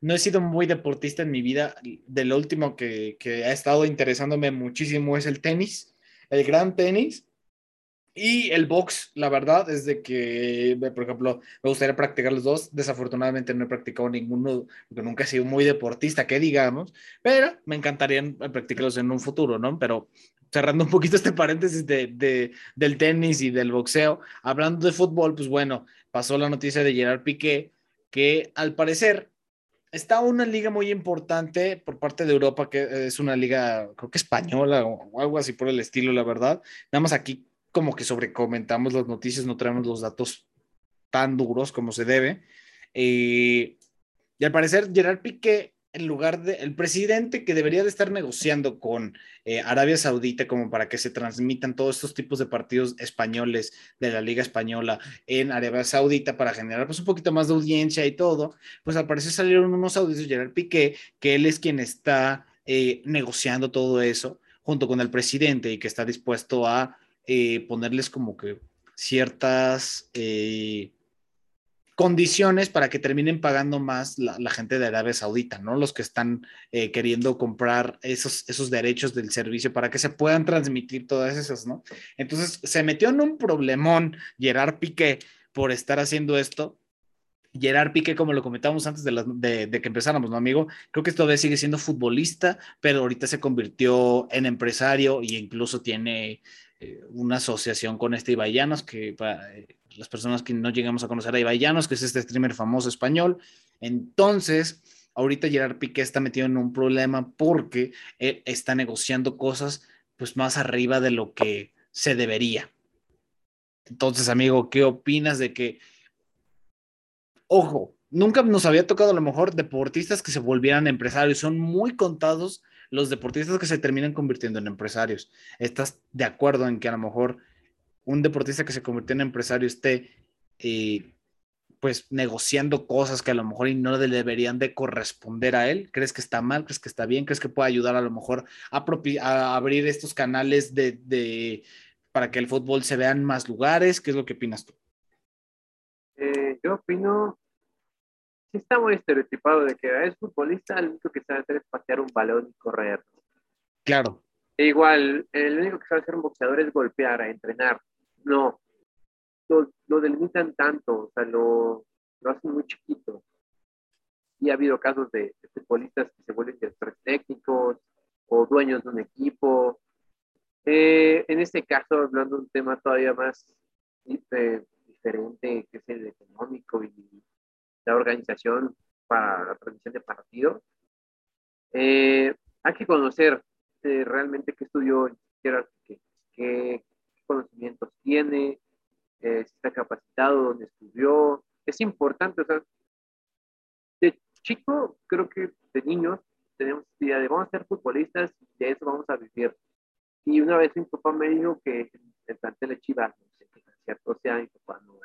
No he sido muy deportista en mi vida. De último que, que ha estado interesándome muchísimo es el tenis, el gran tenis. Y el box, la verdad, es de que, por ejemplo, me gustaría practicar los dos. Desafortunadamente no he practicado ninguno, porque nunca he sido muy deportista, que digamos, pero me encantaría practicarlos en un futuro, ¿no? Pero cerrando un poquito este paréntesis de, del tenis y del boxeo, hablando de fútbol, pues bueno, pasó la noticia de Gerard Piqué, que al parecer está una liga muy importante por parte de Europa, que es una liga, creo que española o algo así por el estilo, la verdad. Nada más aquí como que sobrecomentamos las noticias, no traemos los datos tan duros como se debe. Eh, y al parecer, Gerard Piqué en lugar de el presidente que debería de estar negociando con eh, Arabia Saudita como para que se transmitan todos estos tipos de partidos españoles de la Liga Española en Arabia Saudita para generar pues un poquito más de audiencia y todo, pues al parecer salieron unos audios de Gerard Piqué, que él es quien está eh, negociando todo eso junto con el presidente y que está dispuesto a eh, ponerles como que ciertas condiciones para que terminen pagando más la, gente de Arabia Saudita, ¿no? Los que están eh, queriendo comprar esos, esos derechos del servicio para que se puedan transmitir todas esas, ¿no? Entonces se metió en un problemón Gerard Piqué por estar haciendo esto. Gerard Piqué, como lo comentamos antes de, de, que empezáramos, ¿no, amigo? Creo que todavía sigue siendo futbolista, pero ahorita se convirtió en empresario e incluso tiene eh, una asociación con este Ibai que eh, las personas que no llegamos a conocer a Ibai que es este streamer famoso español. Entonces, ahorita Gerard Piqué está metido en un problema porque él está negociando cosas pues más arriba de lo que se debería. Entonces, amigo, ¿qué opinas de que, ojo, nunca nos había tocado a lo mejor deportistas que se volvieran empresarios, son muy contados los deportistas que se terminan convirtiendo en empresarios. ¿Estás de acuerdo en que a lo mejor un deportista que se convirtió en empresario esté eh, pues negociando cosas que a lo mejor y no le deberían de corresponder a él? ¿Crees que está mal? ¿Crees que está bien? ¿Crees que puede ayudar a lo mejor a, abrir estos canales de, para que el fútbol se vea en más lugares? ¿Qué es lo que opinas tú? Eh, yo opino sí está muy estereotipado de que es futbolista, lo único que sabe hacer es patear un balón y correr. Claro. E igual, el único que sabe hacer un boxeador es golpear, a entrenar. No, lo, delimitan tanto, o sea, lo, lo, hacen muy chiquito. Y ha habido casos de, futbolistas que se vuelven directores técnicos o dueños de un equipo. Eh, en este caso, hablando de un tema todavía más eh, diferente, que es el económico y la organización para la transmisión de partidos. Eh, hay que conocer eh, realmente qué estudió qué, qué, conocimientos tiene, eh, si está capacitado, dónde estudió. Es importante, o sea, de chico, creo que de niños, tenemos idea de vamos a ser futbolistas y de eso vamos a vivir. Y una vez mi papá me dijo que el plantel de Chivas, no sé qué cierto sea, mi papá no,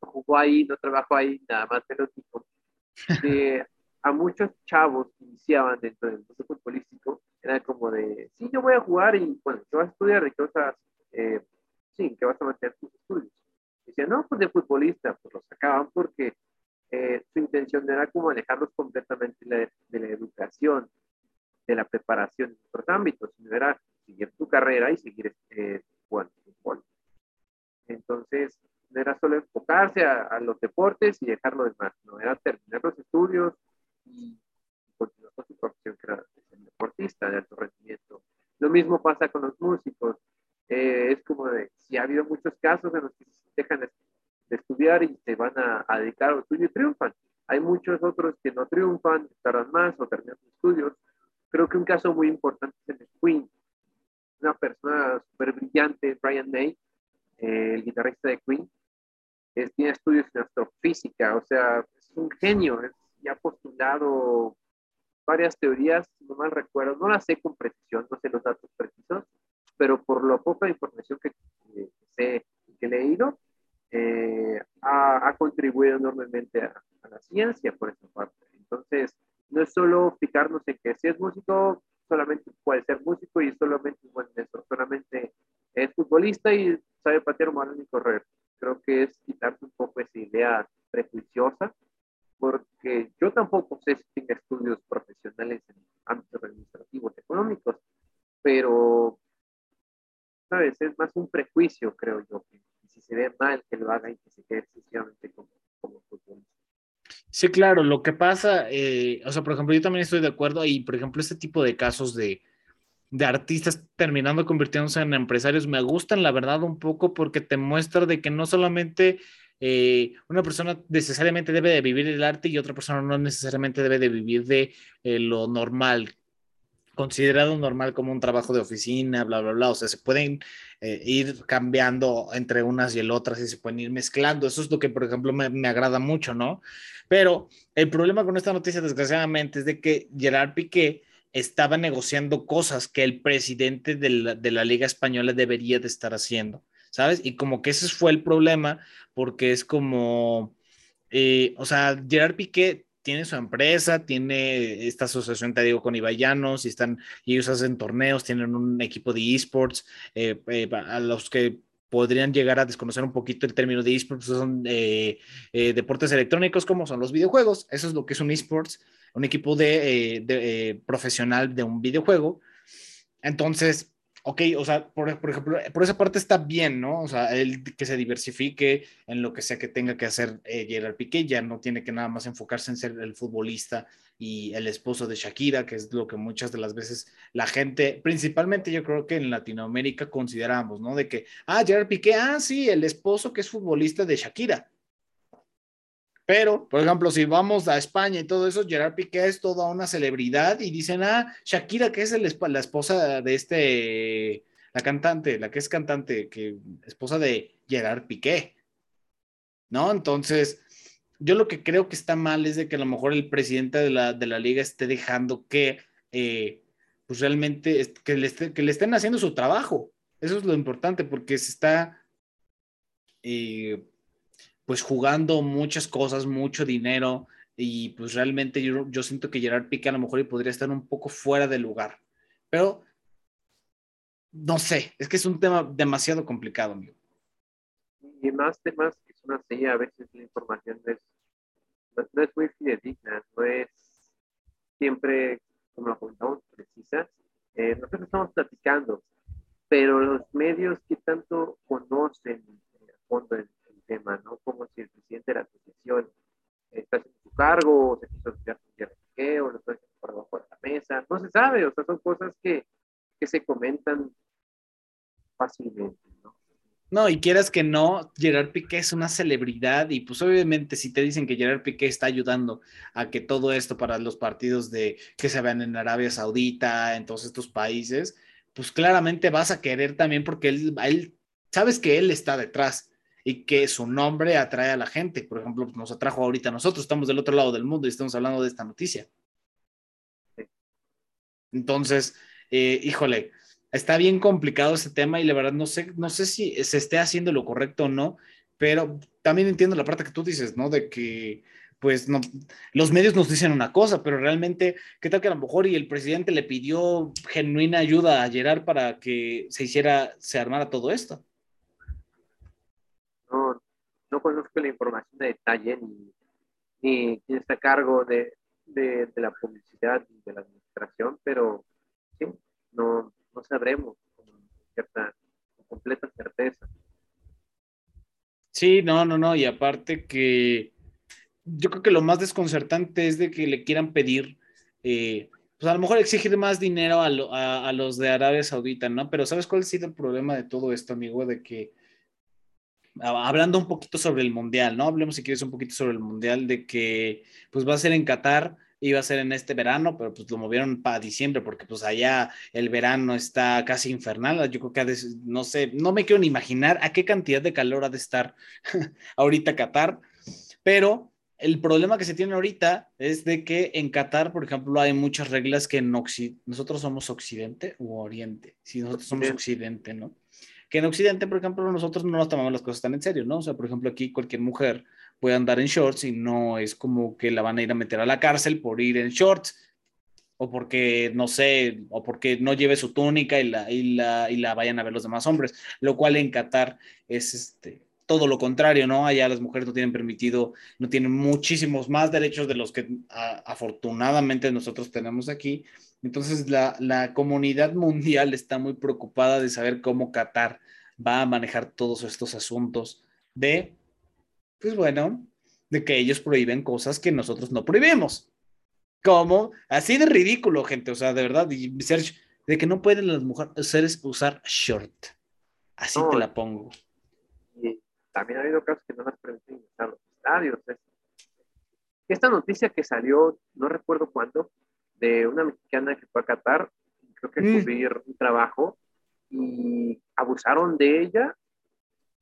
jugó ahí, no trabajó ahí, nada más pero tipo, de, a muchos chavos que iniciaban dentro del mundo futbolístico, era como de, sí, yo voy a jugar y, bueno, ¿qué vas a estudiar? ¿Y qué vas a, eh, sí, que vas a mantener tus estudios? Decían, no, pues de futbolista, pues los sacaban porque eh, su intención era como alejarlos completamente de, la educación, de la preparación en otros ámbitos, sino era seguir tu carrera y seguir eh, jugando fútbol. Entonces, no era solo enfocarse a, los deportes y dejar lo demás, no era terminar los estudios y, continuar con su profesión que era ser deportista de alto rendimiento. Lo mismo pasa con los músicos. Eh, es como de, si ha habido muchos casos en los que dejan de, estudiar y se van a, dedicar a lo suyo y triunfan. Hay muchos otros que no triunfan, tardan más o terminan sus estudios. Creo que un caso muy importante es el de Queen. Una persona súper brillante, Brian May, eh, el guitarrista de Queen, tiene estudios en astrofísica, o sea, es un genio, y ha postulado varias teorías, no mal recuerdo, no las sé con precisión, no sé los datos precisos, pero por lo poca información que, sé que he leído, eh, ha, contribuido enormemente a, la ciencia por esa parte. Entonces, no es solo fijarnos en que si es músico, solamente puede ser músico y solamente bueno eso, solamente es futbolista y sabe patear un y correr creo que es quitarse un poco esa idea prejuiciosa, porque que yo tampoco sé si tenga estudios profesionales en ámbitos administrativos, económicos, pero, ¿sabes? Es más un prejuicio, creo yo, que si se ve mal que lo haga y que se quede exclusivamente como, como futbolista. Sí, claro, lo que pasa, eh, o sea, por ejemplo, yo también estoy de acuerdo y, por ejemplo, este tipo de casos de, de artistas terminando convirtiéndose en empresarios me gustan, la verdad, un poco porque te muestra de que no solamente eh, una persona necesariamente debe de vivir el arte y otra persona no necesariamente debe de vivir de eh, lo normal, considerado normal como un trabajo de oficina, bla, bla, bla. O sea, se pueden eh, ir cambiando entre unas y el otras y se pueden ir mezclando. Eso es lo que, por ejemplo, me, me, agrada mucho, ¿no? Pero el problema con esta noticia, desgraciadamente, es de que Gerard Piqué estaba negociando cosas que el presidente de la, de la Liga Española debería de estar haciendo, ¿sabes? Y como que ese fue el problema, porque es como, eh, o sea, Gerard Piqué tiene su empresa, tiene esta asociación, te digo, con Ibayanos, y están, y ellos hacen torneos, tienen un equipo de esports, eh, eh, a los que podrían llegar a desconocer un poquito el término de esports, son eh, deportes electrónicos como son los videojuegos, eso es lo que es un esports, un equipo de, de profesional de un videojuego. Entonces, ok, o sea, por, ejemplo, por esa parte está bien, ¿no? O sea, él que se diversifique en lo que sea que tenga que hacer eh, Gerard Piqué, ya no tiene que nada más enfocarse en ser el futbolista y el esposo de Shakira, que es lo que muchas de las veces la gente, principalmente yo creo que en Latinoamérica consideramos, ¿no? De que, ah, Gerard Piqué, ah, sí, el esposo que es futbolista de Shakira. Pero, por ejemplo, si vamos a España y todo eso, Gerard Piqué es toda una celebridad y dicen, ah, Shakira, que es el, la esposa de este, la cantante, la que es cantante, que esposa de Gerard Piqué. ¿No? Entonces, yo lo que creo que está mal es de que a lo mejor el presidente de la, de la liga esté dejando que, eh, pues realmente, que le, esté, que le, estén haciendo su trabajo. Eso es lo importante, porque se está... Eh, pues jugando muchas cosas, mucho dinero y pues realmente yo, yo siento que Gerard Piqué a lo mejor podría estar un poco fuera de lugar, pero no sé, es que es un tema demasiado complicado, amigo. Y más temas que son así, a veces la información no es, no es muy fidedigna, no es siempre, como lo comentamos, precisa. Eh, nosotros estamos platicando, pero los medios que tanto conocen a fondo el, tema, ¿no? Como si el presidente de la asociación está en su cargo, o se quiso con o lo está haciendo por debajo de la mesa, no se sabe, o sea, son cosas que, que se comentan fácilmente, ¿no? No, y quieras que no, Gerard Piqué es una celebridad y pues obviamente si te dicen que Gerard Piqué está ayudando a que todo esto para los partidos de que se vean en Arabia Saudita, en todos estos países, pues claramente vas a querer también porque él, él sabes que él está detrás y que su nombre atrae a la gente. Por ejemplo, nos atrajo ahorita nosotros, estamos del otro lado del mundo y estamos hablando de esta noticia. Entonces, eh, híjole, está bien complicado ese tema y la verdad no sé, no sé si se esté haciendo lo correcto o no, pero también entiendo la parte que tú dices, ¿no? De que pues no, los medios nos dicen una cosa, pero realmente, ¿qué tal que a lo mejor y el presidente le pidió genuina ayuda a Gerard para que se hiciera, se armara todo esto? No conozco la información de detalle ni, ni quién está a cargo de, de, la publicidad y de la administración, pero sí, no, no sabremos con cierta, con completa certeza. Sí, no, no, no, y aparte que yo creo que lo más desconcertante es de que le quieran pedir, eh, pues a lo mejor exigir más dinero a, a, los de Arabia Saudita, ¿no? Pero ¿sabes cuál ha sido el problema de todo esto, amigo? De que hablando un poquito sobre el mundial, ¿no? Hablemos si quieres un poquito sobre el mundial, de que pues va a ser en Qatar, iba a ser en este verano, pero pues lo movieron para diciembre porque pues allá el verano está casi infernal. Yo creo que de, no sé, no me quiero ni imaginar a qué cantidad de calor ha de estar <laughs> ahorita Qatar, pero el problema que se tiene ahorita es de que en Qatar, por ejemplo, hay muchas reglas que en Occidente, nosotros somos Occidente u Oriente, si nosotros somos Occidente, ¿no? Que en Occidente, por ejemplo, nosotros no nos tomamos las cosas tan en serio, ¿no? O sea, por ejemplo, aquí cualquier mujer puede andar en shorts y no es como que la van a ir a meter a la cárcel por ir en shorts o porque, no sé, o porque no lleve su túnica y la, y la, y la vayan a ver los demás hombres, lo cual en Qatar es, este, todo lo contrario, ¿no? Allá las mujeres no tienen permitido, no tienen muchísimos más derechos de los que afortunadamente nosotros tenemos aquí. Entonces la, la, comunidad mundial está muy preocupada de saber cómo Qatar va a manejar todos estos asuntos de, pues bueno, de que ellos prohíben cosas que nosotros no prohibimos. Como así de ridículo, gente, o sea, de verdad, de que no pueden las mujeres usar short. Así te la pongo. Y también ha habido casos que no las permiten usar los estadios. Esta noticia que salió, no recuerdo cuándo, de una mexicana que fue a Qatar, creo que mm. cubrir un trabajo, y abusaron de ella,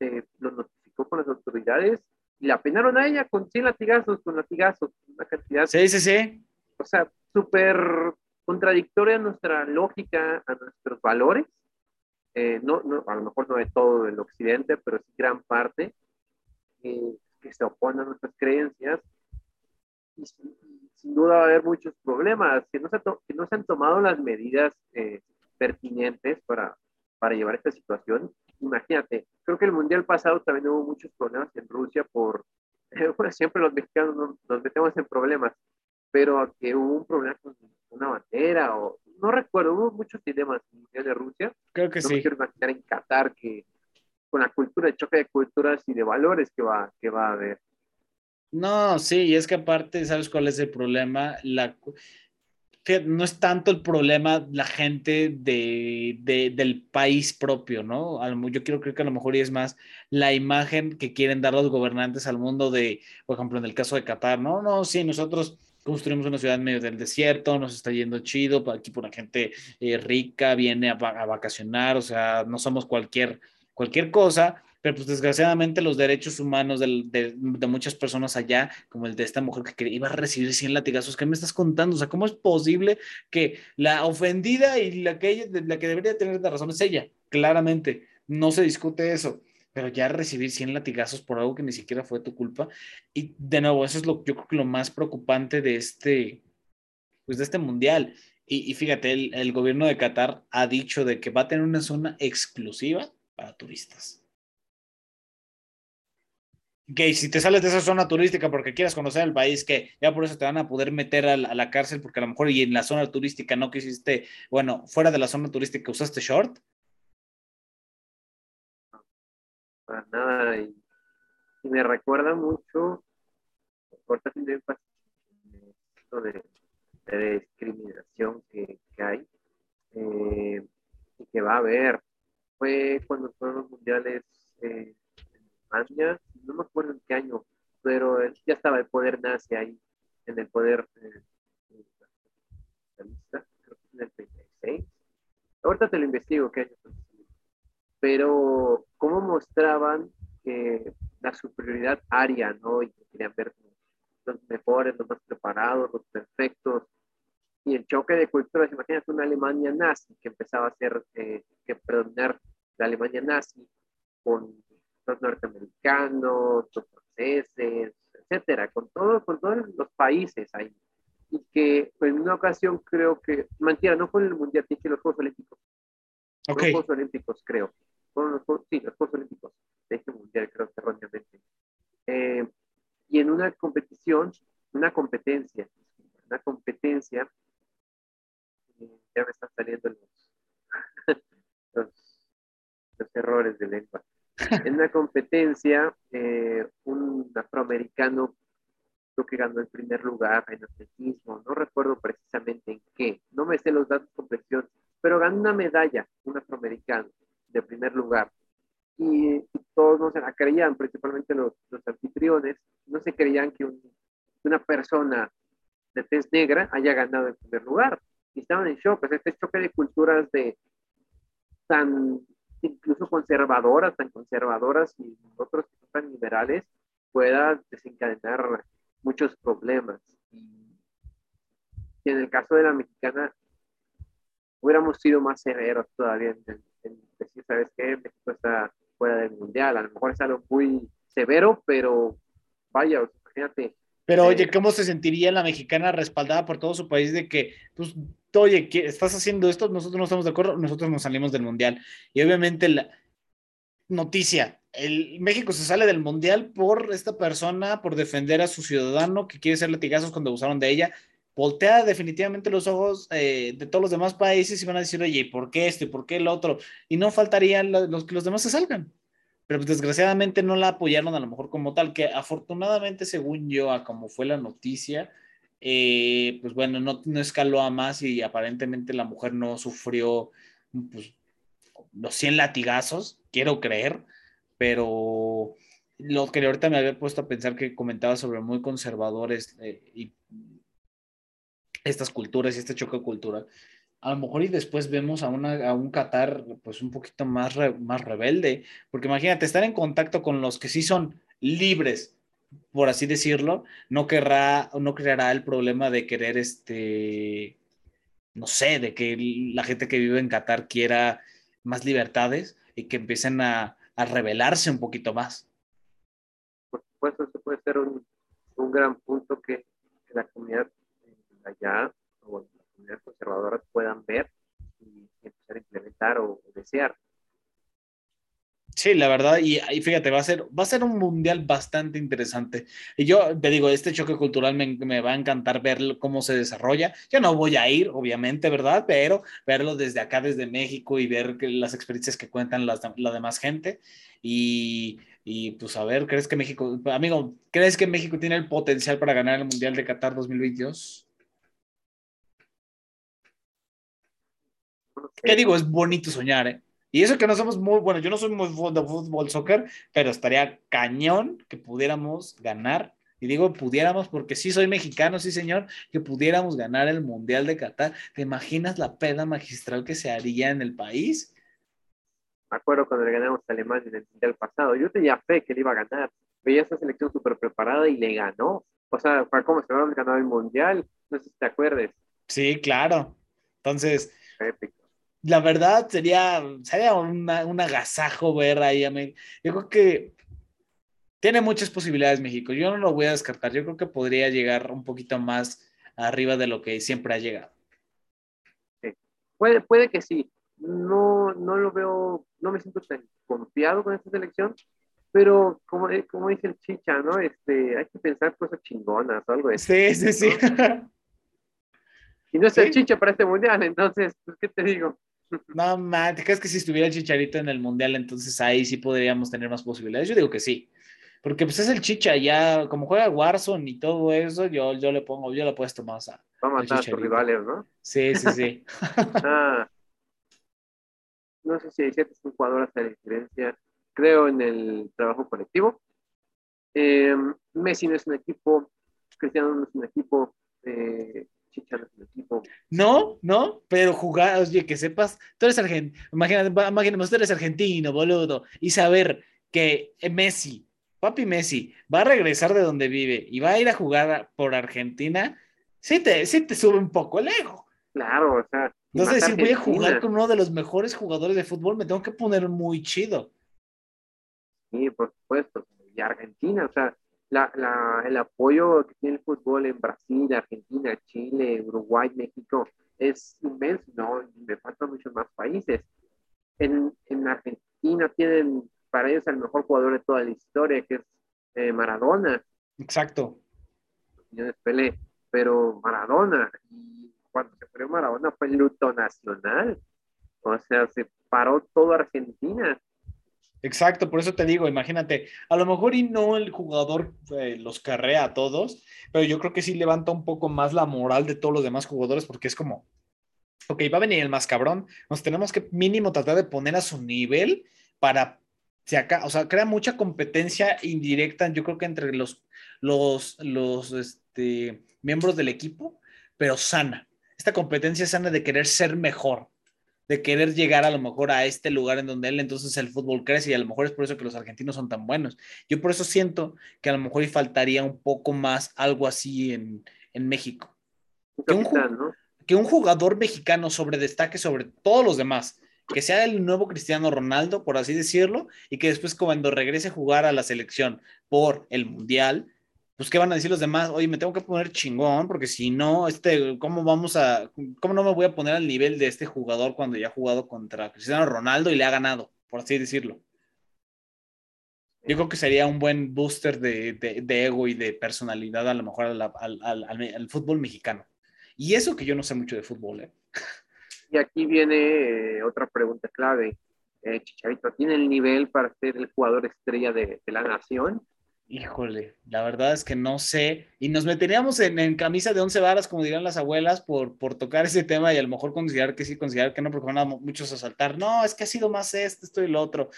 eh, lo notificó con las autoridades y la penaron a ella con 100 latigazos, con latigazos, una cantidad. Sí, sí, sí. O sea, súper contradictoria a nuestra lógica, a nuestros valores. Eh, no, no, a lo mejor no de todo el occidente, pero sí gran parte, eh, que se oponen a nuestras creencias. Y sin, duda va a haber muchos problemas, que no se, que no se han tomado las medidas eh, pertinentes para, para llevar esta situación. Imagínate, creo que el Mundial pasado también hubo muchos problemas en Rusia por, <laughs> bueno, siempre los mexicanos nos, metemos en problemas, pero que hubo un problema con una bandera o no recuerdo, hubo muchos dilemas en el Mundial de Rusia. Creo que no sí. Me quiero imaginar en Qatar que con la cultura, el choque de culturas y de valores que va, que va a haber. No, sí, y es que aparte, ¿sabes cuál es el problema? La, no es tanto el problema la gente de, del país propio, ¿no? Yo quiero creer que a lo mejor es más la imagen que quieren dar los gobernantes al mundo de, por ejemplo, en el caso de Qatar, no, no, sí, nosotros construimos una ciudad en medio del desierto, nos está yendo chido, aquí por la gente eh, rica viene a, a, vacacionar, o sea, no somos cualquier, cualquier cosa, pero pues desgraciadamente los derechos humanos de, de, muchas personas allá, como el de esta mujer que iba a recibir 100 latigazos, ¿qué me estás contando? O sea, ¿cómo es posible que la ofendida y la que, ella, la que debería tener la razón es ella? Claramente, no se discute eso, pero ya recibir 100 latigazos por algo que ni siquiera fue tu culpa. Y de nuevo, eso es lo, yo creo que lo más preocupante de este, pues de este mundial. Y, y fíjate, el, el gobierno de Qatar ha dicho de que va a tener una zona exclusiva para turistas que si te sales de esa zona turística porque quieras conocer el país, que ya por eso te van a poder meter a la, cárcel porque a lo mejor y en la zona turística no quisiste, bueno, fuera de la zona turística usaste short. Para nada, y, me recuerda mucho, ahorita de, de, de discriminación que, que hay eh, y que va a haber. Fue cuando fueron los mundiales eh, Alemania, no me acuerdo en qué año, pero ya estaba el poder nazi ahí, en el poder eh, creo que en el 36. Ahorita te lo investigo qué año Pero cómo mostraban que la superioridad aria, ¿no? Y que querían ver los mejores, los más preparados, los perfectos. Y el choque de culturas, imagínate una Alemania nazi que empezaba a ser, eh, que predominar la Alemania nazi con los norteamericanos, los franceses, etcétera, con, todo, con todos los países ahí. Y que pues, en una ocasión creo que, mentira, no fue en el Mundial, dije los Juegos Olímpicos. Okay. Los Juegos Olímpicos, creo. Fueron los sí, los Juegos Olímpicos. Dije Mundial, creo que erróneamente. Eh, y en una competición, una competencia, una competencia, eh, ya me están saliendo los, los, los errores de lengua en una competencia, eh, un afroamericano creo que ganó el primer lugar en atletismo, no recuerdo precisamente en qué, no me sé los datos con precisión, pero ganó una medalla, un afroamericano, de primer lugar. Y, todos no se la creían, principalmente los, los anfitriones, no se creían que un, una persona de tez negra haya ganado el primer lugar. Y estaban en shock, pues este choque de culturas de tan incluso conservadoras, tan conservadoras y otros que son tan liberales, pueda desencadenar muchos problemas. Y en el caso de la mexicana, hubiéramos sido más severos todavía en, en decir, ¿sabes qué? México está fuera del mundial. A lo mejor es algo muy severo, pero vaya, imagínate. Pero oye, eh, ¿cómo se sentiría la mexicana respaldada por todo su país de que, pues, oye, ¿qué, ¿estás haciendo esto? Nosotros no estamos de acuerdo, nosotros nos salimos del mundial. Y obviamente la noticia, el México se sale del mundial por esta persona, por defender a su ciudadano que quiere ser latigazos cuando abusaron de ella. Voltea definitivamente los ojos eh, de todos los demás países y van a decir, oye, ¿por qué esto y por qué el otro? Y no faltarían los que los demás se salgan. Pero pues, desgraciadamente no la apoyaron a lo mejor como tal, que afortunadamente, según yo, a como fue la noticia, eh, pues bueno, no, no escaló a más y aparentemente la mujer no sufrió pues, los 100 latigazos, quiero creer pero lo que ahorita me había puesto a pensar que comentaba sobre muy conservadores eh, y estas culturas y este choque cultural, a lo mejor y después vemos a, una, a un Qatar pues un poquito más, más rebelde, porque imagínate, estar en contacto con los que sí son libres, por así decirlo, no querrá, no creará el problema de querer este, no sé, de que la gente que vive en Qatar quiera más libertades y que empiecen a, a revelarse un poquito más. Por supuesto, eso puede ser un, un gran punto que, la comunidad allá o las comunidades conservadoras puedan ver y empezar a implementar o desear. Sí, la verdad, y, fíjate, va a, ser, va a ser un mundial bastante interesante. Y yo te digo, este choque cultural me, me, va a encantar ver cómo se desarrolla. Yo no voy a ir, obviamente, ¿verdad? Pero verlo desde acá, desde México y ver las experiencias que cuentan las, la demás gente. Y, y pues a ver, ¿crees que México, amigo, ¿crees que México tiene el potencial para ganar el Mundial de Qatar 2022? ¿Qué digo? Es bonito soñar, ¿eh? Y eso que no somos muy, bueno, yo no soy muy de fútbol, soccer, pero estaría cañón que pudiéramos ganar. Y digo pudiéramos porque sí soy mexicano, sí señor, que pudiéramos ganar el Mundial de Qatar. ¿Te imaginas la pena magistral que se haría en el país? Me acuerdo cuando le ganamos a Alemania en el Mundial pasado. Yo tenía fe que le iba a ganar. Veía esa selección súper preparada y le ganó. O sea, fue como si hubiéramos ganado el Mundial. No sé si te acuerdes. Sí, claro. Entonces, Épico la verdad sería, sería un agasajo ver ahí a México. Yo creo que tiene muchas posibilidades México. Yo no lo voy a descartar. Yo creo que podría llegar un poquito más arriba de lo que siempre ha llegado. Puede, puede que sí. No, no lo veo, no me siento tan confiado con esta selección, pero como, como dice el Chicha, ¿no? Este, hay que pensar cosas chingonas o algo de Sí, sí, sí. <laughs> Y no es el Chicha para este mundial, entonces, pues, ¿qué te digo? No, man, ¿te crees que si estuviera el Chicharito en el Mundial, entonces ahí sí podríamos tener más posibilidades? Yo digo que sí. Porque pues es el Chicha, ya como juega Warzone y todo eso, yo, yo le pongo, yo le he puesto más a. Va a matar a tus rivales, ¿no? Sí, sí, sí. <laughs> ah, no sé si hay ciertos jugadores de diferencia. Creo en el trabajo colectivo. Eh, Messi no es un equipo, Cristiano no es un equipo, eh, no, no, pero jugar, oye, que sepas, tú eres argentino, imagínate, imagínate, tú eres argentino, boludo, y saber que Messi, papi Messi, va a regresar de donde vive y va a ir a jugar por Argentina, sí te, sí te sube un poco el ego. Claro, o sea. Entonces, si voy a jugar con uno de los mejores jugadores de fútbol, me tengo que poner muy chido. Sí, por supuesto. Y Argentina, o sea, la, la, el apoyo que tiene el fútbol en Brasil, Argentina, Chile, Uruguay, México es inmenso, ¿no? Me faltan muchos más países. En, en, Argentina tienen para ellos el mejor jugador de toda la historia, que es eh, Maradona. Exacto. Yo Pelé, pero Maradona. Y cuando se fue Maradona fue el luto nacional. O sea, se paró toda Argentina Exacto, por eso te digo, imagínate, a lo mejor y no el jugador eh, los carrea a todos, pero yo creo que sí levanta un poco más la moral de todos los demás jugadores porque es como, ok, va a venir el más cabrón, nos tenemos que mínimo tratar de poner a su nivel para, si o sea, crea mucha competencia indirecta, yo creo que entre los, los, los este, miembros del equipo, pero sana. Esta competencia sana de querer ser mejor de querer llegar a lo mejor a este lugar en donde él entonces el fútbol crece y a lo mejor es por eso que los argentinos son tan buenos. Yo por eso siento que a lo mejor faltaría un poco más algo así en, México. Que un, que un, jugador mexicano sobredestaque sobre todos los demás, que sea el nuevo Cristiano Ronaldo, por así decirlo, y que después cuando regrese a jugar a la selección por el Mundial, pues qué van a decir los demás, oye, me tengo que poner chingón, porque si no, este, ¿cómo vamos a, cómo no me voy a poner al nivel de este jugador cuando ya ha jugado contra Cristiano Ronaldo y le ha ganado, por así decirlo? Yo creo que sería un buen booster de, ego y de personalidad a lo mejor al, al, fútbol mexicano. Y eso que yo no sé mucho de fútbol. ¿eh? Y aquí viene eh, otra pregunta clave. Eh, Chicharito, ¿tiene el nivel para ser el jugador estrella de, la nación? Híjole, la verdad es que no sé. Y nos meteríamos en, en camisa de once varas, como dirán las abuelas, por, por tocar ese tema y a lo mejor considerar que sí, considerar que no, porque van a muchos a saltar. No, es que ha sido más esto, esto y lo otro.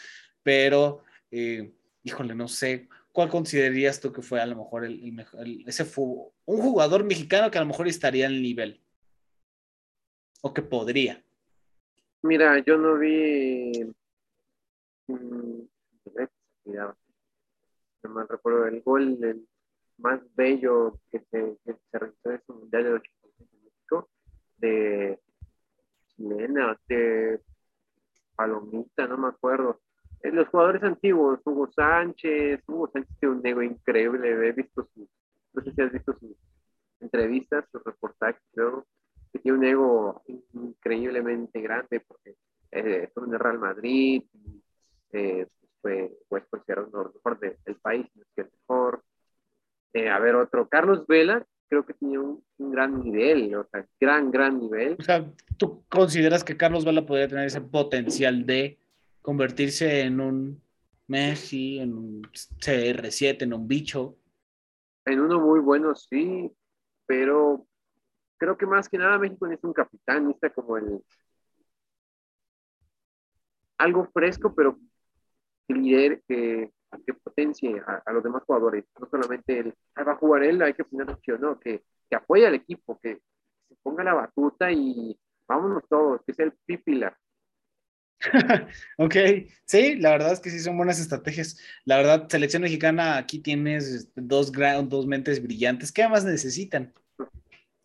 Pero eh, híjole, no sé, ¿cuál considerarías tú que fue a lo mejor el, mejor, ese fue un jugador mexicano que a lo mejor estaría en el nivel? O que podría. Mira, yo no vi. Mm, no me recuerdo el gol el más bello que se, se realizó en ese mundial de 85 en México, de chilena, de Palomita, no me acuerdo. Eh, los jugadores antiguos, Hugo Sánchez, Hugo Sánchez tiene un ego increíble, he visto sus, no sé si has visto sus entrevistas, sus reportajes, creo que tiene un ego increíblemente grande porque eh, en el Real Madrid, eh, fue, fue considerado uno de los mejores del país, no es que el mejor. Eh, a ver, otro, Carlos Vela, creo que tiene un, un, gran nivel, o sea, gran, gran nivel. O sea, ¿tú consideras que Carlos Vela podría tener ese potencial de convertirse en un Messi, en un CR7, en un bicho. En uno muy bueno, sí, pero creo que más que nada México necesita un capitán, necesita como el algo fresco, pero que lidere, que, que potencie a, los demás jugadores. No solamente el, va a jugar él, hay que poner opción, no, que, que apoye al equipo, que se ponga la batuta y vámonos todos, que sea el pipilar. <laughs> ok, sí, la verdad es que sí son buenas estrategias. La verdad, selección mexicana, aquí tienes dos, dos mentes brillantes. ¿Qué más necesitan?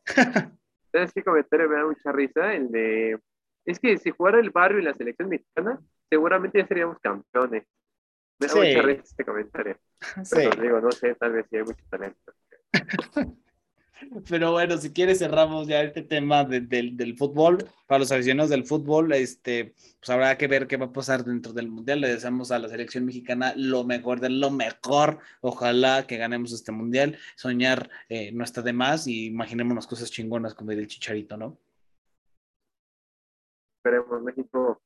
<laughs> ¿Sabes qué comentario me da mucha risa? El de, es que si jugara el barrio y la selección mexicana, seguramente ya seríamos campeones. Me da mucha risa este comentario. <laughs> Sí. digo, no sé, tal vez sí hay mucho talento. <laughs> Pero bueno, si quieres cerramos ya este tema del fútbol. Para los aficionados del fútbol, este, pues habrá que ver qué va a pasar dentro del mundial. Le deseamos a la selección mexicana lo mejor de lo mejor. Ojalá que ganemos este mundial. Soñar eh, no está de más y imaginémonos cosas chingonas como el chicharito, ¿no? Esperemos México.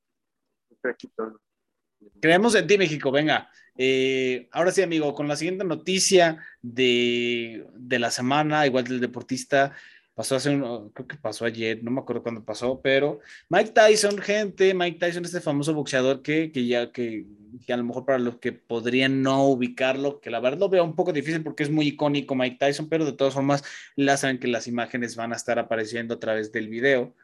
Creemos en ti, México, venga. Eh, ahora sí, amigo, con la siguiente noticia de, de, la semana, igual del deportista, pasó hace un, creo que pasó ayer, no me acuerdo cuándo pasó, pero Mike Tyson, gente, Mike Tyson, este famoso boxeador que, que ya, que, que, a lo mejor para los que podrían no ubicarlo, que la verdad lo veo un poco difícil porque es muy icónico Mike Tyson, pero de todas formas, ya saben que las imágenes van a estar apareciendo a través del video.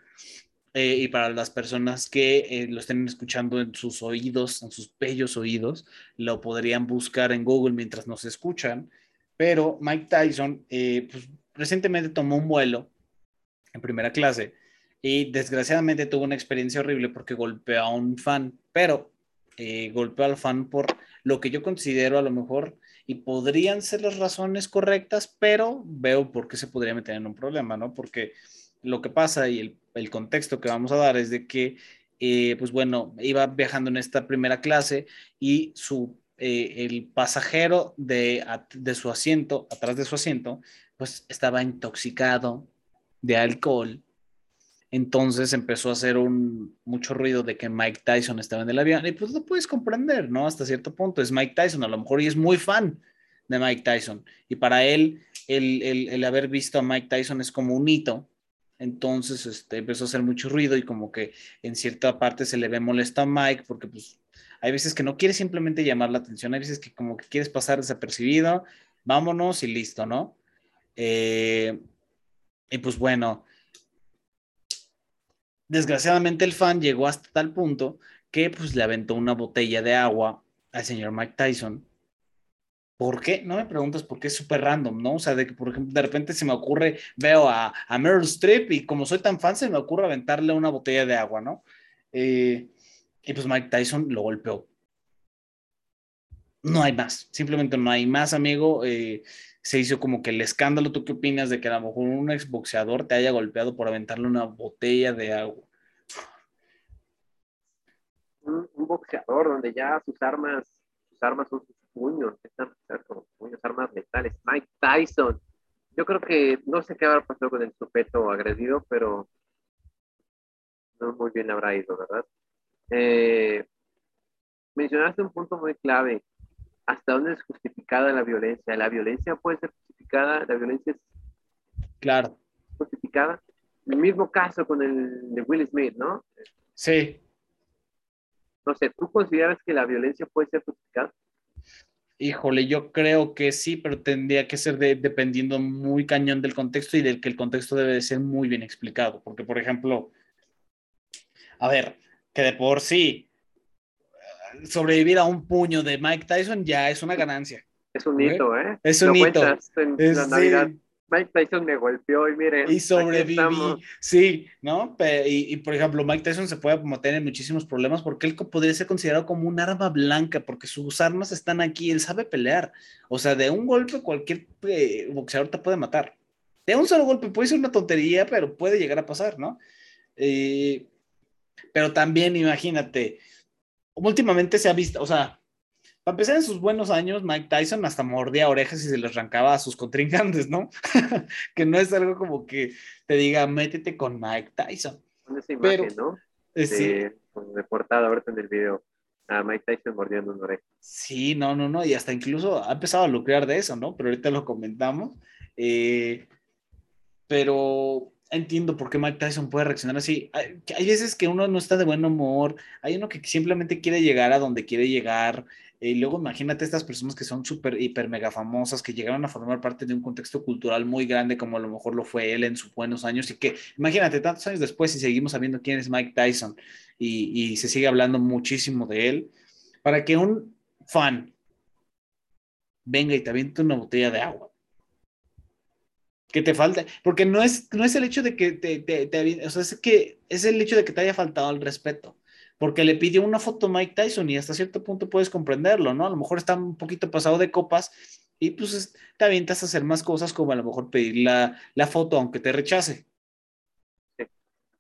Eh, y para las personas que eh, lo estén escuchando en sus oídos, en sus bellos oídos, lo podrían buscar en Google mientras nos escuchan. Pero Mike Tyson eh, pues, recientemente tomó un vuelo en primera clase y desgraciadamente tuvo una experiencia horrible porque golpeó a un fan, pero golpeó al fan por lo que yo considero a lo mejor y podrían ser las razones correctas, pero veo por qué se podría meter en un problema, ¿no? Porque lo que pasa y el, el contexto que vamos a dar es de que, eh, pues bueno, iba viajando en esta primera clase y su, eh, el pasajero de, de su asiento, atrás de su asiento, pues estaba intoxicado de alcohol. Entonces empezó a hacer un, mucho ruido de que Mike Tyson estaba en el avión y pues lo puedes comprender, ¿no? Hasta cierto punto es Mike Tyson, a lo mejor y es muy fan de Mike Tyson y para él el, el, el haber visto a Mike Tyson es como un hito entonces este, empezó a hacer mucho ruido y como que en cierta parte se le ve molesto a Mike porque pues hay veces que no quiere simplemente llamar la atención, hay veces que como que quieres pasar desapercibido, vámonos y listo, ¿no? Eh, y pues bueno, desgraciadamente el fan llegó hasta tal punto que pues le aventó una botella de agua al señor Mike Tyson ¿Por qué? No me preguntas por qué es súper random, ¿no? O sea, de que, por ejemplo, de repente se me ocurre, veo a, a Meryl Streep y como soy tan fan, se me ocurre aventarle una botella de agua, ¿no? Eh, y pues Mike Tyson lo golpeó. No hay más, simplemente no hay más, amigo. Eh, se hizo como que el escándalo. ¿Tú qué opinas de que a lo mejor un exboxeador te haya golpeado por aventarle una botella de agua? Un, un boxeador donde ya sus armas, sus armas son puños, están puños, armas letales. Mike Tyson. Yo creo que no sé qué habrá pasado con el sujeto agredido, pero no muy bien habrá ido, ¿verdad? Eh, mencionaste un punto muy clave. ¿Hasta dónde es justificada la violencia? ¿La violencia puede ser justificada? ¿La violencia es claro. justificada? El mismo caso con el de Will Smith, ¿no? Sí. No sé, ¿tú consideras que la violencia puede ser justificada? Híjole, yo creo que sí, pero tendría que ser dependiendo muy cañón del contexto y del que el contexto debe de ser muy bien explicado. Porque, por ejemplo, a ver, que de por sí sobrevivir a un puño de Mike Tyson ya es una ganancia. Es un hito, ¿eh? Es un hito. Es, la Mike Tyson me golpeó y miren. Y sobreviví. Sí, ¿no? Y, y, por ejemplo, Mike Tyson se puede meter en muchísimos problemas porque él podría ser considerado como un arma blanca porque sus armas están aquí. Él sabe pelear. O sea, de un golpe cualquier eh, boxeador te puede matar. De un solo golpe puede ser una tontería, pero puede llegar a pasar, ¿no? Eh, pero también imagínate, últimamente se ha visto, o sea, para empezar en sus buenos años, Mike Tyson hasta mordía orejas y se les arrancaba a sus contrincantes, ¿no? <laughs> que no es algo como que te diga, métete con Mike Tyson. Esa imagen, ¿no? Eh, sí. Reportada ahorita en el video a Mike Tyson mordiendo una oreja. Sí, no, no, no, y hasta incluso ha empezado a lucrar de eso, ¿no? Pero ahorita lo comentamos. Eh, pero entiendo por qué Mike Tyson puede reaccionar así. Hay, veces que uno no está de buen humor, hay uno que simplemente quiere llegar a donde quiere llegar. Y luego imagínate estas personas que son súper, hiper, mega famosas, que llegaron a formar parte de un contexto cultural muy grande, como a lo mejor lo fue él en sus buenos años, y que imagínate tantos años después y seguimos sabiendo quién es Mike Tyson y, se sigue hablando muchísimo de él, para que un fan venga y te aviente una botella de agua. Que te falta, porque no es, no es el hecho de que te, te, o sea, es que es el hecho de que te haya faltado el respeto, porque le pidió una foto a Mike Tyson y hasta cierto punto puedes comprenderlo, ¿no? A lo mejor está un poquito pasado de copas y pues te avientas a hacer más cosas como a lo mejor pedir la, la foto aunque te rechace.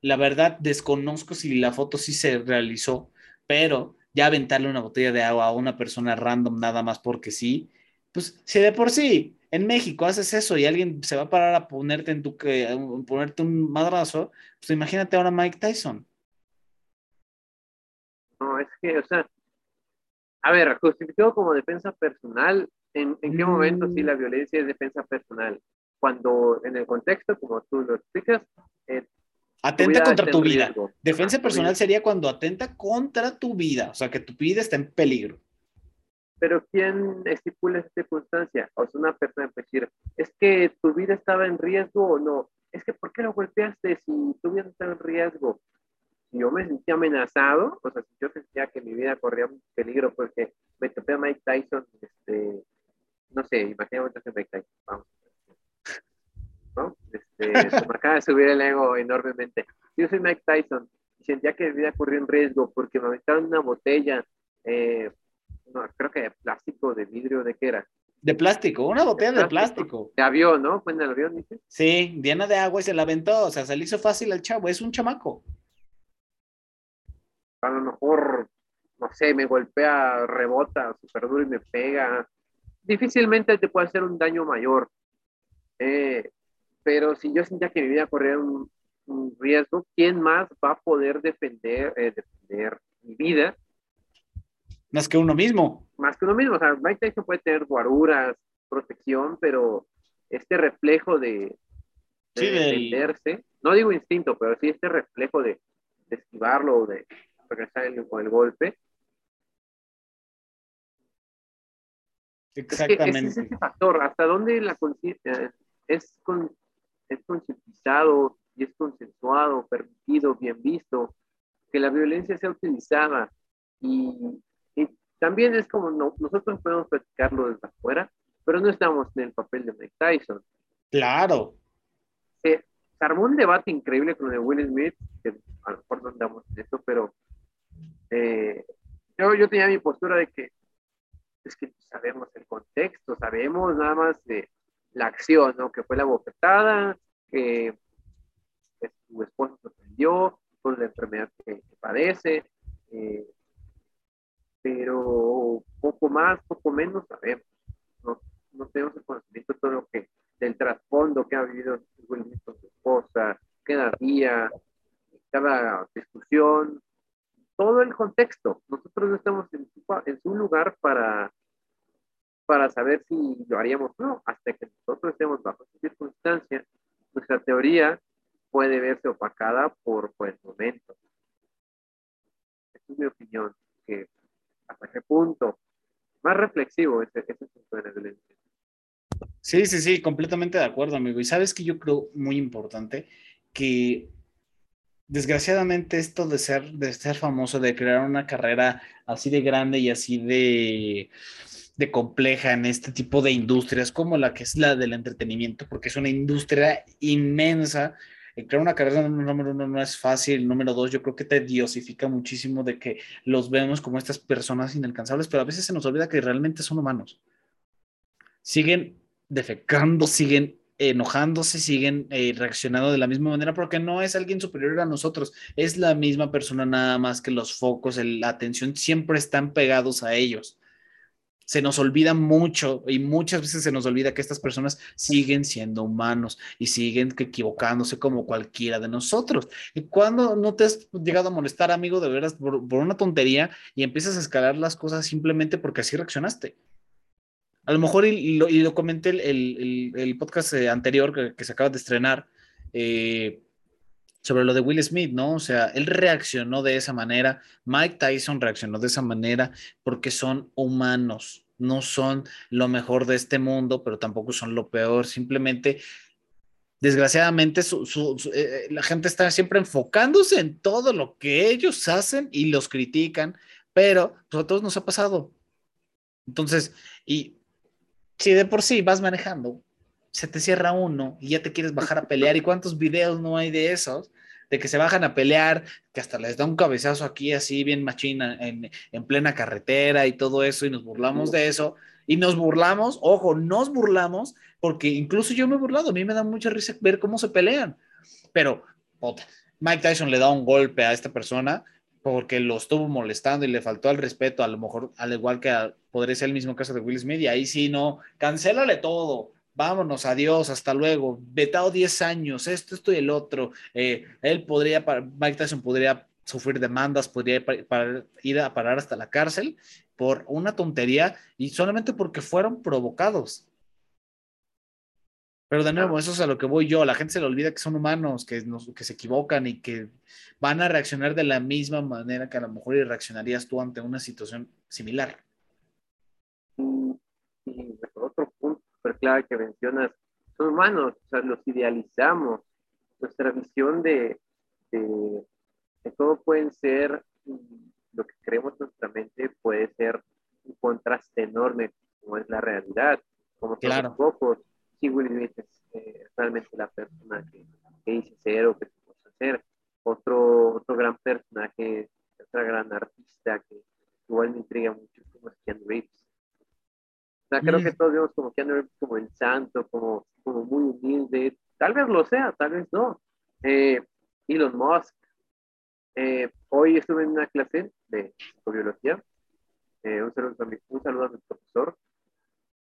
La verdad, desconozco si la foto sí se realizó, pero ya aventarle una botella de agua a una persona random nada más porque sí, pues si de por sí en México haces eso y alguien se va a parar a ponerte en tu que ponerte un madrazo, pues imagínate ahora Mike Tyson. No, es que, o sea, a ver, justificado como defensa personal, ¿en, qué momento sí la mm. violencia es defensa personal? Cuando en el contexto, como tú lo explicas, eh, atenta contra tu vida. Defensa personal sería cuando atenta contra tu vida, o sea, que tu vida está en peligro. Pero ¿quién estipula esa circunstancia? O sea, una persona puede decir, es que tu vida estaba en riesgo o no. Es que ¿por qué lo golpeaste si tu vida estaba en riesgo? Si yo me sentía amenazado, o sea, si yo sentía que mi vida corría un peligro porque me topé a Mike Tyson, este, no sé, imagínate a Mike Tyson, vamos. ¿No? Este, <laughs> se me acaba de subir el ego enormemente. Yo soy Mike Tyson y sentía que mi vida corría en riesgo porque me aventaron una botella, eh, no, creo que de plástico, de vidrio, ¿de qué era? De plástico, una botella de plástico. De avión, ¿no? Fue en el avión, dice. Sí, llena de agua y se la aventó, o sea, se le hizo fácil al chavo, es un chamaco. A lo mejor, no sé, me golpea, rebota súper duro y me pega. Difícilmente te puede hacer un daño mayor. Eh, pero si yo sentía que mi vida corría un, riesgo, ¿quién más va a poder defender, eh, defender mi vida más que uno mismo. Más que uno mismo. O sea, Mike Tyson puede tener guaruras, protección, pero este reflejo de, defenderse, no digo instinto, pero sí este reflejo de, esquivarlo o de regresar con el golpe. Exactamente. Es, ese factor, hasta dónde la conciencia es, con, es concientizado y es consensuado, permitido, bien visto, que la violencia sea utilizada y también es como nosotros podemos practicarlo desde afuera, pero no estamos en el papel de Mike Tyson. Claro. se armó un debate increíble con el Will Smith, que a lo mejor no andamos en esto, pero eh, yo, yo tenía mi postura de que es que sabemos el contexto, sabemos nada más de la acción, ¿no? Que fue la bofetada, que, su esposo se prendió, con la enfermedad que, padece, eh, pero poco más, poco menos sabemos. No, no tenemos el conocimiento de todo lo que, del trasfondo que ha vivido con su esposa, cada día, cada discusión, todo el contexto. Nosotros no estamos en su, en su lugar para, para saber si lo haríamos o no, hasta que nosotros estemos bajo esa circunstancia, nuestra teoría puede verse opacada por, por el momento. Esa es mi opinión, que hasta qué punto, más reflexivo ese, ese punto de la violencia. Sí, sí, sí, completamente de acuerdo, amigo. Y sabes que yo creo muy importante que desgraciadamente esto de ser, de ser famoso, de crear una carrera así de grande y así de, de compleja en este tipo de industrias como la que es la del entretenimiento, porque es una industria inmensa. Crear una carrera número uno no es fácil, número dos yo creo que te diosifica muchísimo de que los vemos como estas personas inalcanzables, pero a veces se nos olvida que realmente son humanos. Siguen defecando, siguen enojándose, siguen eh, reaccionando de la misma manera porque no es alguien superior a nosotros, es la misma persona nada más que los focos, la atención siempre están pegados a ellos. Se nos olvida mucho y muchas veces se nos olvida que estas personas siguen siendo humanos y siguen equivocándose como cualquiera de nosotros. Y cuando no te has llegado a molestar, amigo, de veras, por una tontería y empiezas a escalar las cosas simplemente porque así reaccionaste? A lo mejor, y, lo, comenté el, el, podcast eh, anterior que, se acaba de estrenar, eh, sobre lo de Will Smith, ¿no? O sea, él reaccionó de esa manera, Mike Tyson reaccionó de esa manera porque son humanos, no son lo mejor de este mundo, pero tampoco son lo peor, simplemente, desgraciadamente, eh, la gente está siempre enfocándose en todo lo que ellos hacen y los critican, pero pues, a todos nos ha pasado. Entonces, y si de por sí vas manejando, se te cierra uno y ya te quieres bajar a pelear, ¿y cuántos videos no hay de esos? De que se bajan a pelear, que hasta les da un cabezazo aquí así bien machina en, en plena carretera y todo eso, y nos burlamos de eso. Y nos burlamos, ojo, nos burlamos, porque incluso yo me he burlado, a mí me da mucha risa ver cómo se pelean. Pero, Mike Tyson le da un golpe a esta persona porque lo estuvo molestando y le faltó al respeto, a lo mejor al igual que podría ser el mismo caso de Will Smith, y ahí sí, no, cancélale todo, vámonos, adiós, hasta luego, vetado 10 años, esto, esto y el otro, eh, él podría, Mike Tyson podría sufrir demandas, podría ir a parar hasta la cárcel por una tontería y solamente porque fueron provocados. Pero de nuevo, eso es a lo que voy yo. La gente se le olvida que son humanos, que, que se equivocan y que van a reaccionar de la misma manera que a lo mejor reaccionarías tú ante una situación similar. Y, otro punto súper clave que mencionas, son humanos, o sea, los idealizamos. Nuestra visión de, de, todo pueden ser, lo que creemos en nuestra mente puede ser un contraste enorme, como es la realidad, como son claro. los pocos si Will Smith es eh, realmente la persona que, dice ser o que se hacer. Otro, otro gran personaje, otra gran artista que igual me intriga mucho, como es Keanu Reeves. O sea, creo que todos vemos como Keanu Reeves como el santo, como, como muy humilde. Tal vez lo sea, tal vez no. Eh, Elon Musk. Eh, hoy estuve en una clase de psicobiología. un, saludo a mi, un saludo a mi profesor.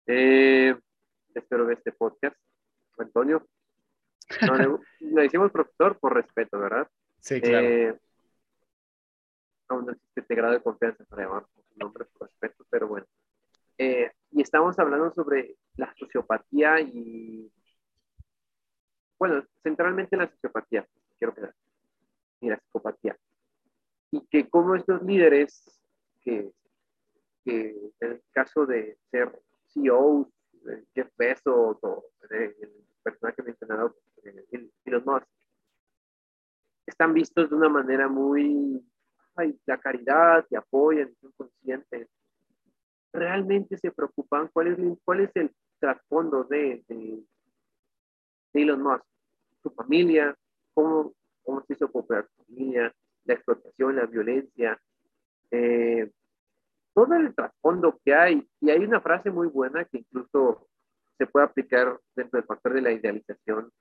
Eh, espero ver este podcast. Antonio. <laughs> le, decimos profesor por respeto, ¿verdad? Sí, claro. Eh, no existe este grado de confianza para llamar su nombre por respeto, pero bueno. Eh, y estamos hablando sobre la sociopatía y, bueno, centralmente la sociopatía, quiero quedar, y la psicopatía. Y que como estos líderes, que, que en el caso de ser CEOs Jeff Bezos o el personaje mencionado, Elon Musk, están vistos de una manera muy, ay, la caridad, y apoyan, son conscientes. Realmente se preocupan cuál es, cuál es el trasfondo de, de, Elon Musk, su familia, cómo, cómo se hizo popular su familia, la explotación, la violencia, eh, todo el trasfondo que hay. Y hay una frase muy buena que incluso se puede aplicar dentro del factor de la idealización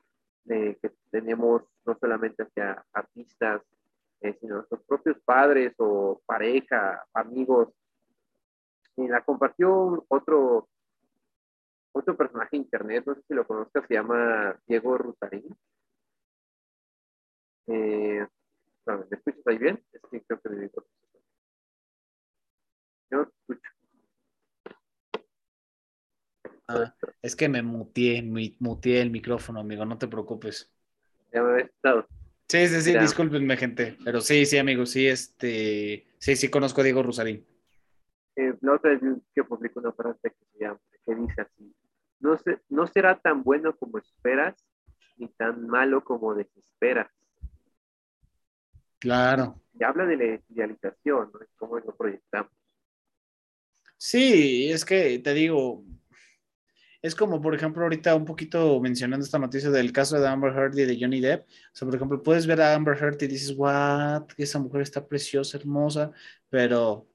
que tenemos no solamente hacia artistas, eh, sino nuestros propios padres o pareja, amigos, Y la compartió otro, otro personaje de internet, no sé si lo conozcas, se llama Diego Rusarín. Eh, ¿Me escuchas ahí bien? Es que creo que Yo escucho. Ah, es que me muteé, muteé el micrófono, amigo, no te preocupes. Ya me había estado. Sí, sí, sí, discúlpenme, gente. Pero sí, sí, amigo, sí, este. Sí, sí, conozco a Diego Rosarín. Eh, la otra vez que publicó una frase que, se llama, que dice así: no, se, no será tan bueno como esperas, ni tan malo como desesperas. Claro. Y habla de la idealización, ¿no? Cómo lo proyectamos. Sí, es que te digo, es como, por ejemplo, ahorita un poquito mencionando esta noticia del caso de Amber Heard y de Johnny Depp. O sea, por ejemplo, puedes ver a Amber Heard y dices, what, esa mujer está preciosa, hermosa, pero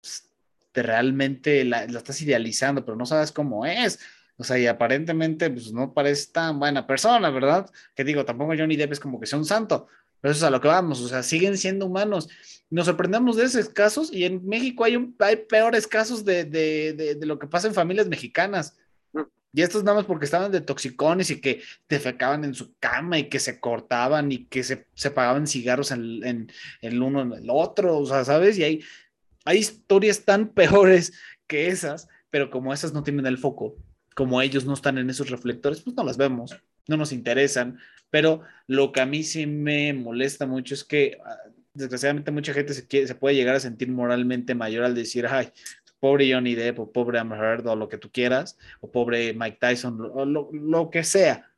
pues, te realmente la, estás idealizando, pero no sabes cómo es. O sea, y aparentemente, pues no parece tan buena persona, ¿verdad? Que digo, tampoco Johnny Depp es como que sea un santo, pero eso es a lo que vamos, o sea, siguen siendo humanos. Nos sorprendemos de esos casos y en México hay, un, hay peores casos de, de, de lo que pasa en familias mexicanas y estos nada más porque estaban de toxicones y que defecaban en su cama y que se cortaban y que se, se pagaban cigarros en, el uno en el otro, o sea, ¿sabes? Y hay, hay historias tan <laughs> peores que esas, pero como esas no tienen el foco, como ellos no están en esos reflectores, pues no las vemos, no nos interesan. Pero lo que a mí sí me molesta mucho es que ah, desgraciadamente mucha gente se, puede llegar a sentir moralmente mayor al decir, ay, pobre Johnny Depp o pobre Amber o lo que tú quieras, o pobre Mike Tyson, o lo, que sea,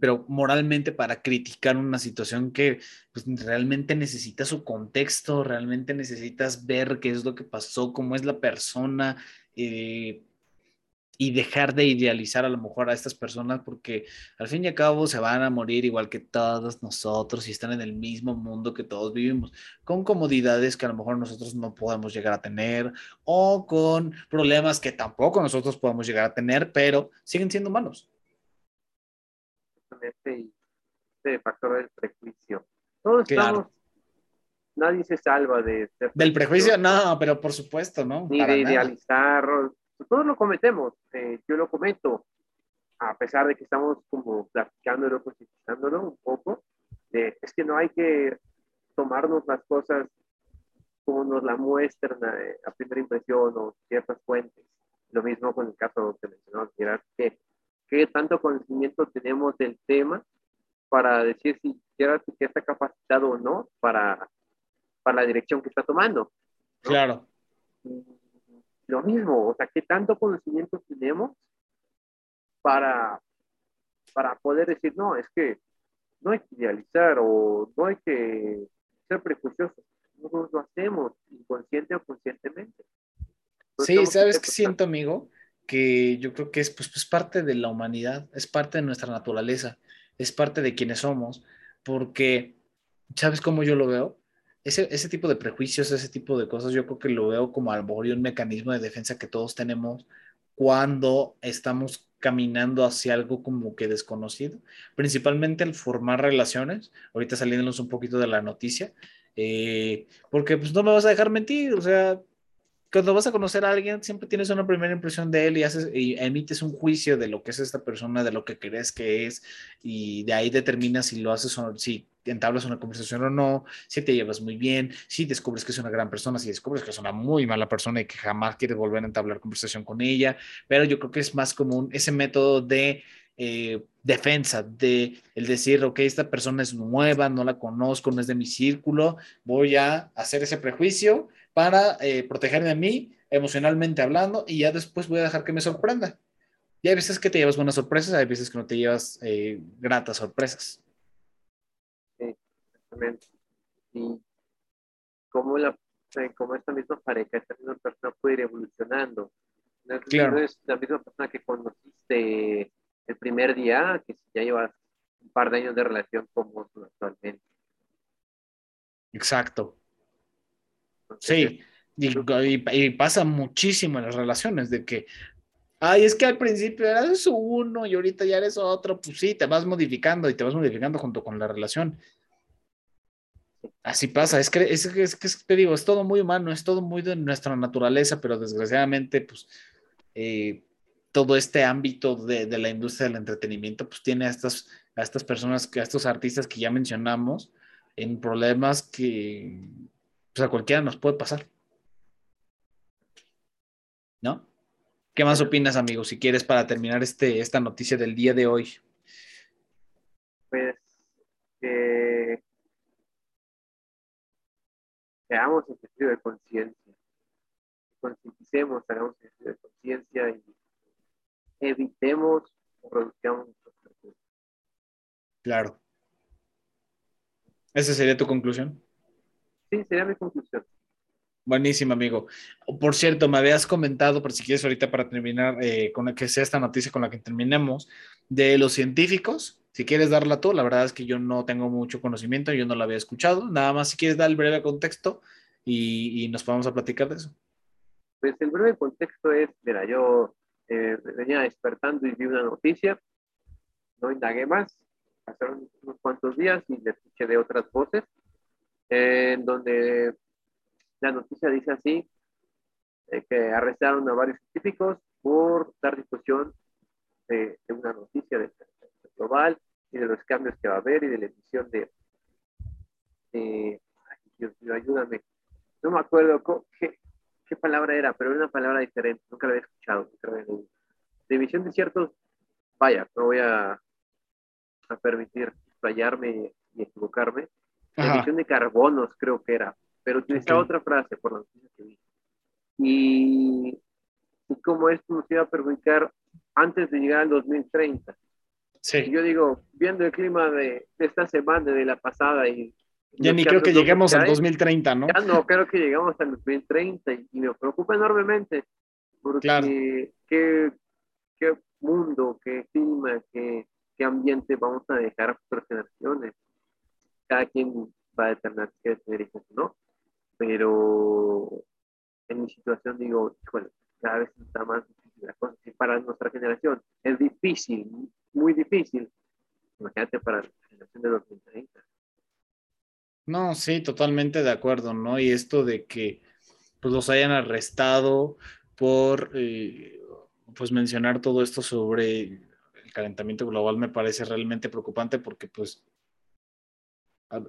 pero moralmente para criticar una situación que pues, realmente necesita su contexto, realmente necesitas ver qué es lo que pasó, cómo es la persona, eh, y dejar de idealizar a lo mejor a estas personas porque al fin y al cabo se van a morir igual que todos nosotros y están en el mismo mundo que todos vivimos, con comodidades que a lo mejor nosotros no podemos llegar a tener o con problemas que tampoco nosotros podemos llegar a tener, pero siguen siendo humanos. Y este factor del prejuicio. Todos estamos nadie se salva de... Del prejuicio, no, pero por supuesto, ¿no? Ni de idealizar, todos lo cometemos, eh, yo lo cometo, a pesar de que estamos como platicándolo, posicionándolo un poco, es que no hay que tomarnos las cosas como nos la muestran eh, a, primera impresión o ciertas fuentes. Lo mismo con el caso que mencionó, que qué tanto conocimiento tenemos del tema para decir si Gerard que está capacitado o no para, para la dirección que está tomando. Claro lo mismo, o sea, ¿qué tanto conocimiento tenemos para, para poder decir, no, es que no hay que idealizar o no hay que ser prejuiciosos? Nosotros lo hacemos, inconsciente o conscientemente. sí, ¿sabes qué siento, amigo? Que yo creo que es pues, pues parte de la humanidad, es parte de nuestra naturaleza, es parte de quienes somos, porque, ¿sabes cómo yo lo veo? Ese, tipo de prejuicios, ese tipo de cosas, yo creo que lo veo como algo un mecanismo de defensa que todos tenemos cuando estamos caminando hacia algo como que desconocido, principalmente el formar relaciones, ahorita saliéndonos un poquito de la noticia, eh, porque pues no me vas a dejar mentir, o sea, cuando vas a conocer a alguien, siempre tienes una primera impresión de él y, haces, y emites un juicio de lo que es esta persona, de lo que crees que es, y de ahí determinas si lo haces o si entablas una conversación o no, si te llevas muy bien, si descubres que es una gran persona, si descubres que es una muy mala persona y que jamás quieres volver a entablar conversación con ella, pero yo creo que es más común ese método de eh, defensa, de el decir, ok, esta persona es nueva, no la conozco, no es de mi círculo, voy a hacer ese prejuicio para eh, protegerme a mí, emocionalmente hablando, y ya después voy a dejar que me sorprenda. Y hay veces que te llevas buenas sorpresas, hay veces que no te llevas eh, gratas sorpresas. Exactamente. Y cómo, la, cómo esta misma pareja, esta misma persona puede ir evolucionando. No es la misma persona que conociste el primer día, que ya llevas un par de años de relación como actualmente. Exacto. Sí, y, pasa muchísimo en las relaciones de que, ay, es que al principio eras uno y ahorita ya eres otro, pues sí, te vas modificando y te vas modificando junto con la relación. Así pasa, es que, es, es que te digo, es todo muy humano, es todo muy de nuestra naturaleza, pero desgraciadamente, pues, eh, todo este ámbito de, de, la industria del entretenimiento, pues tiene a estas, a estas personas, a estos artistas que ya mencionamos, en problemas que pues, a cualquiera nos puede pasar. ¿No? ¿Qué más opinas, amigo, si quieres, para terminar este, esta noticia del día de hoy? Pues que seamos sentido de conciencia, concienticemos, hagamos sentido de conciencia y evitemos o reduzcamos Claro. ¿Esa sería tu conclusión? Sí, sería mi conclusión. Buenísimo, amigo. Por cierto, me habías comentado, por si quieres ahorita para terminar, eh, con que sea esta noticia con la que terminemos, de los científicos. Si quieres darla tú, la verdad es que yo no tengo mucho conocimiento, yo no la había escuchado. Nada más si quieres dar el breve contexto y, nos vamos a platicar de eso. Pues el breve contexto es, mira, yo eh, venía despertando y vi una noticia, no indagué más, pasaron unos cuantos días y le escuché de otras voces, en donde la noticia dice así, que arrestaron a varios científicos por dar difusión de, una noticia de, global y de los cambios que va a haber y de la emisión de, ay, Dios mío, ayúdame, no me acuerdo qué, qué palabra era, pero era una palabra diferente, nunca la había escuchado, nunca la había leído. De emisión de ciertos, vaya, no voy a a permitir fallarme y equivocarme. La emisión de carbonos creo que era, pero utilizaba otra frase por la que vi. Y, y cómo esto nos iba a perjudicar antes de llegar al 2030. Sí. yo digo, viendo el clima de, esta semana, de la pasada y ya ni creo que lleguemos al 2030, ¿no? Ya no, creo que llegamos al 2030 y, me preocupa enormemente porque qué, qué mundo, qué clima, qué, qué ambiente vamos a dejar a futuras generaciones. Cada quien va a determinar quiere tener hijos no, pero en mi situación digo, bueno, cada vez está más difícil la cosa. Y para nuestra generación es difícil, muy difícil. Imagínate para la generación de 2030. No, sí, totalmente de acuerdo, ¿no? Y esto de que pues los hayan arrestado por eh, pues mencionar todo esto sobre calentamiento global me parece realmente preocupante porque pues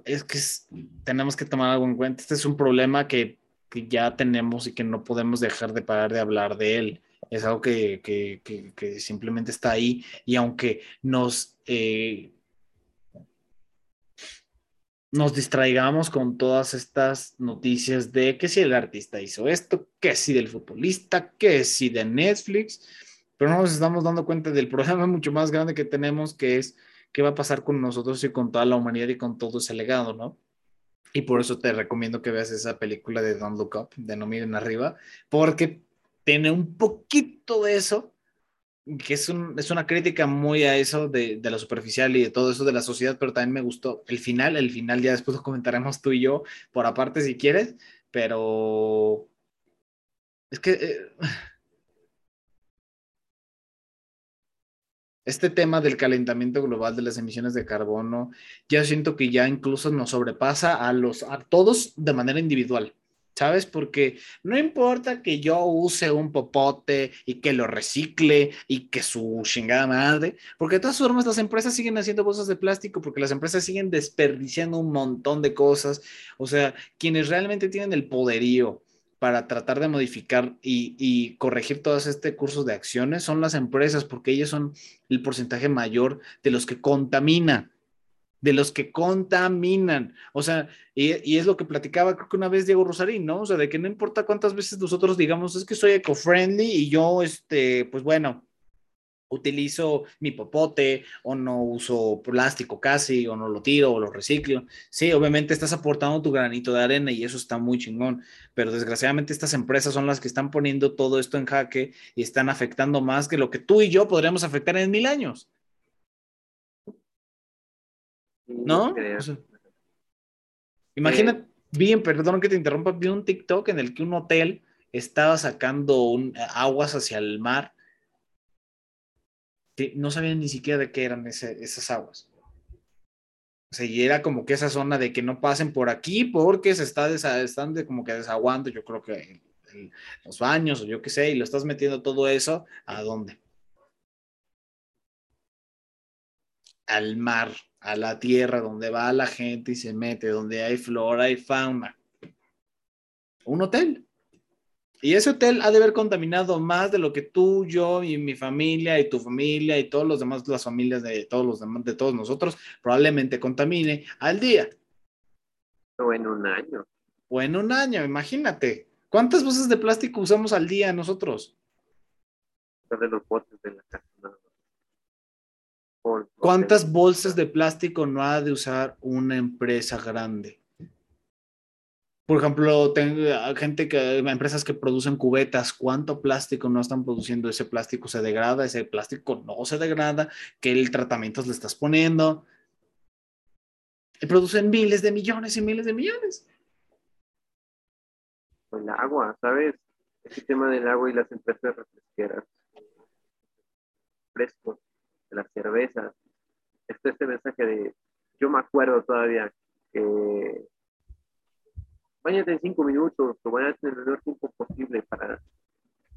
es que tenemos que tomar algo en cuenta. Este es un problema que, que, ya tenemos y que no podemos dejar de parar de hablar de él. Es algo que, que, simplemente está ahí y aunque nos, eh, nos distraigamos con todas estas noticias de que si el artista hizo esto, que si del futbolista, que si de Netflix, pero no nos estamos dando cuenta del problema mucho más grande que tenemos, que es qué va a pasar con nosotros y con toda la humanidad y con todo ese legado, ¿no? Y por eso te recomiendo que veas esa película de Don't Look Up, de No Miren Arriba, porque tiene un poquito de eso, que es, un, es una crítica muy a eso de, de, la superficial y de todo eso de la sociedad, pero también me gustó el final, el final ya después lo comentaremos tú y yo por aparte si quieres, pero es que... Eh, este tema del calentamiento global de las emisiones de carbono, ya siento que ya incluso nos sobrepasa a los a todos de manera individual. ¿Sabes? Porque no importa que yo use un popote y que lo recicle y que su chingada madre, porque de todas formas las empresas siguen haciendo bolsas de plástico, porque las empresas siguen desperdiciando un montón de cosas. O sea, quienes realmente tienen el poderío para tratar de modificar y, corregir todos este curso de acciones son las empresas, porque ellas son el porcentaje mayor de los que contaminan, de los que contaminan. O sea, y, es lo que platicaba creo que una vez Diego Rosarín, ¿no? O sea, de que no importa cuántas veces nosotros digamos, es que soy eco-friendly y yo, este, pues bueno, utilizo mi popote o no uso plástico casi o no lo tiro o lo reciclo. Sí, obviamente estás aportando tu granito de arena y eso está muy chingón, pero desgraciadamente estas empresas son las que están poniendo todo esto en jaque y están afectando más que lo que tú y yo podríamos afectar en mil años. ¿No? imagina, bien, perdón que te interrumpa, vi un TikTok en el que un hotel estaba sacando un, aguas hacia el mar no sabían ni siquiera de qué eran esas aguas. se era como que esa zona de que no pasen por aquí porque se está están de, como que desaguando, yo creo que los baños o yo qué sé, y lo estás metiendo todo eso, ¿a dónde? Al mar, a la tierra, donde va la gente y se mete, donde hay flora y fauna. Un hotel. Y ese hotel ha de haber contaminado más de lo que tú, yo y mi familia y tu familia y todos los demás, las familias de todos los demás, de todos nosotros, probablemente contamine al día. O en un año. O en un año, imagínate. ¿Cuántas bolsas de plástico usamos al día nosotros? De los botes de la casa. ¿Cuántas bolsas de plástico no ha de usar una empresa grande? Por ejemplo, tengo gente que, empresas que producen cubetas, ¿cuánto plástico no están produciendo? Ese plástico se degrada, ese plástico no se degrada, ¿qué el tratamiento le estás poniendo? Y producen miles de millones y miles de millones. El agua, ¿sabes? Ese tema del agua y las empresas refresqueras, frescos, de las cervezas. Este, este mensaje de, yo me acuerdo todavía que bañate en cinco minutos o bañate en el menor tiempo posible para,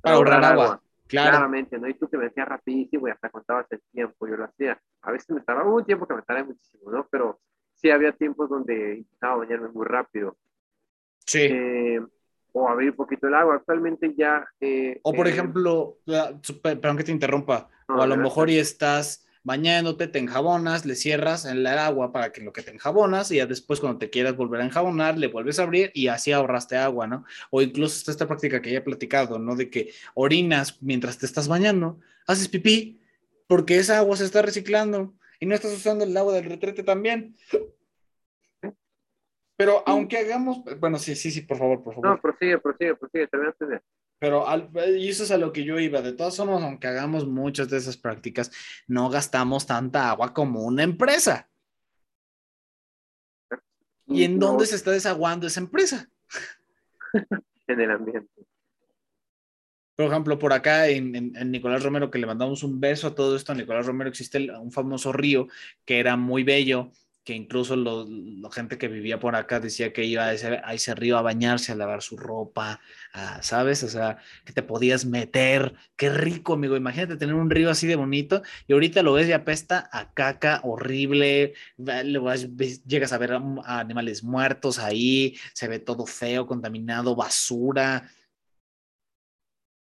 ahorrar, agua. Claramente, ¿no? Y tú te metías rapidísimo y hasta contabas el tiempo, yo lo hacía. A veces me tardaba un tiempo que me tardaba muchísimo, ¿no? Pero sí había tiempos donde intentaba bañarme muy rápido. Sí. Eh, o abrir un poquito el agua. Actualmente ya... Eh, o por eh, ejemplo, perdón que te interrumpa, o a lo mejor y estás bañándote, te enjabonas, le cierras en el agua para que lo que te enjabonas y ya después cuando te quieras volver a enjabonar, le vuelves a abrir y así ahorraste agua, ¿no? O incluso está esta práctica que ya he platicado, ¿no? De que orinas mientras te estás bañando, haces pipí porque esa agua se está reciclando y no estás usando el agua del retrete también. Pero aunque hagamos, bueno, sí, sí, sí, por favor, por favor. No, prosigue, prosigue, prosigue, terminaste pero al, y eso es a lo que yo iba. De todas formas, aunque hagamos muchas de esas prácticas, no gastamos tanta agua como una empresa. ¿Y en dónde se está desaguando esa empresa? <laughs> en el ambiente. Por ejemplo, por acá en, en, Nicolás Romero, que le mandamos un beso a todo esto, a Nicolás Romero existe un famoso río que era muy bello, que incluso la gente que vivía por acá decía que iba a ese, río a bañarse, a lavar su ropa, ¿sabes? O sea, que te podías meter. Qué rico, amigo. Imagínate tener un río así de bonito y ahorita lo ves y apesta a caca horrible. llegas a ver animales muertos ahí, se ve todo feo, contaminado, basura.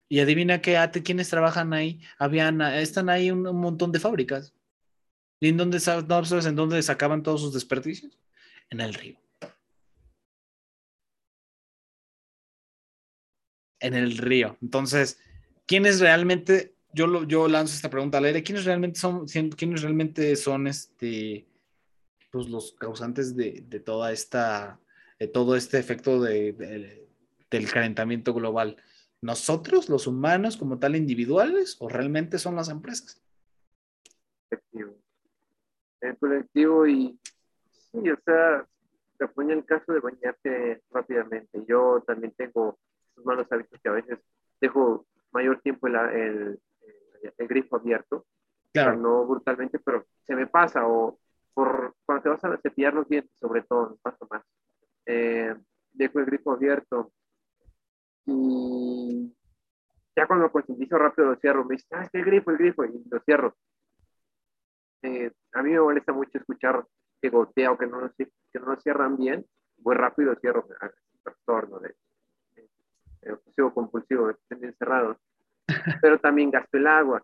Y adivina qué, ¿quiénes trabajan ahí? Habían, están ahí un montón de fábricas. ¿Y en dónde sabes en dónde sacaban todos sus desperdicios? En el río. En el río. Entonces, ¿quiénes realmente, yo, lo, yo lanzo esta pregunta al aire, ¿quiénes realmente son, quiénes realmente son este, pues los causantes de, de toda esta, de todo este efecto de, del calentamiento global? ¿Nosotros, los humanos, como tal individuales, o realmente son las empresas? El colectivo y sí, o sea, te pone el caso de bañarte rápidamente. Yo también tengo esos malos hábitos que a veces dejo mayor tiempo el, el, el grifo abierto. Claro. no brutalmente, pero se me pasa o por cuando te vas a cepillar los dientes, sobre todo, me pasa más. Eh, dejo el grifo abierto y ya cuando concientizo rápido lo cierro. Me dice, ah, es el grifo, el grifo, y lo cierro. Eh, a mí me molesta mucho escuchar que gotea o que no, que no lo cierran bien, muy rápido cierro el trastorno de, de obsesivo compulsivo, de estén bien cerrados, <laughs> pero también gasto el agua.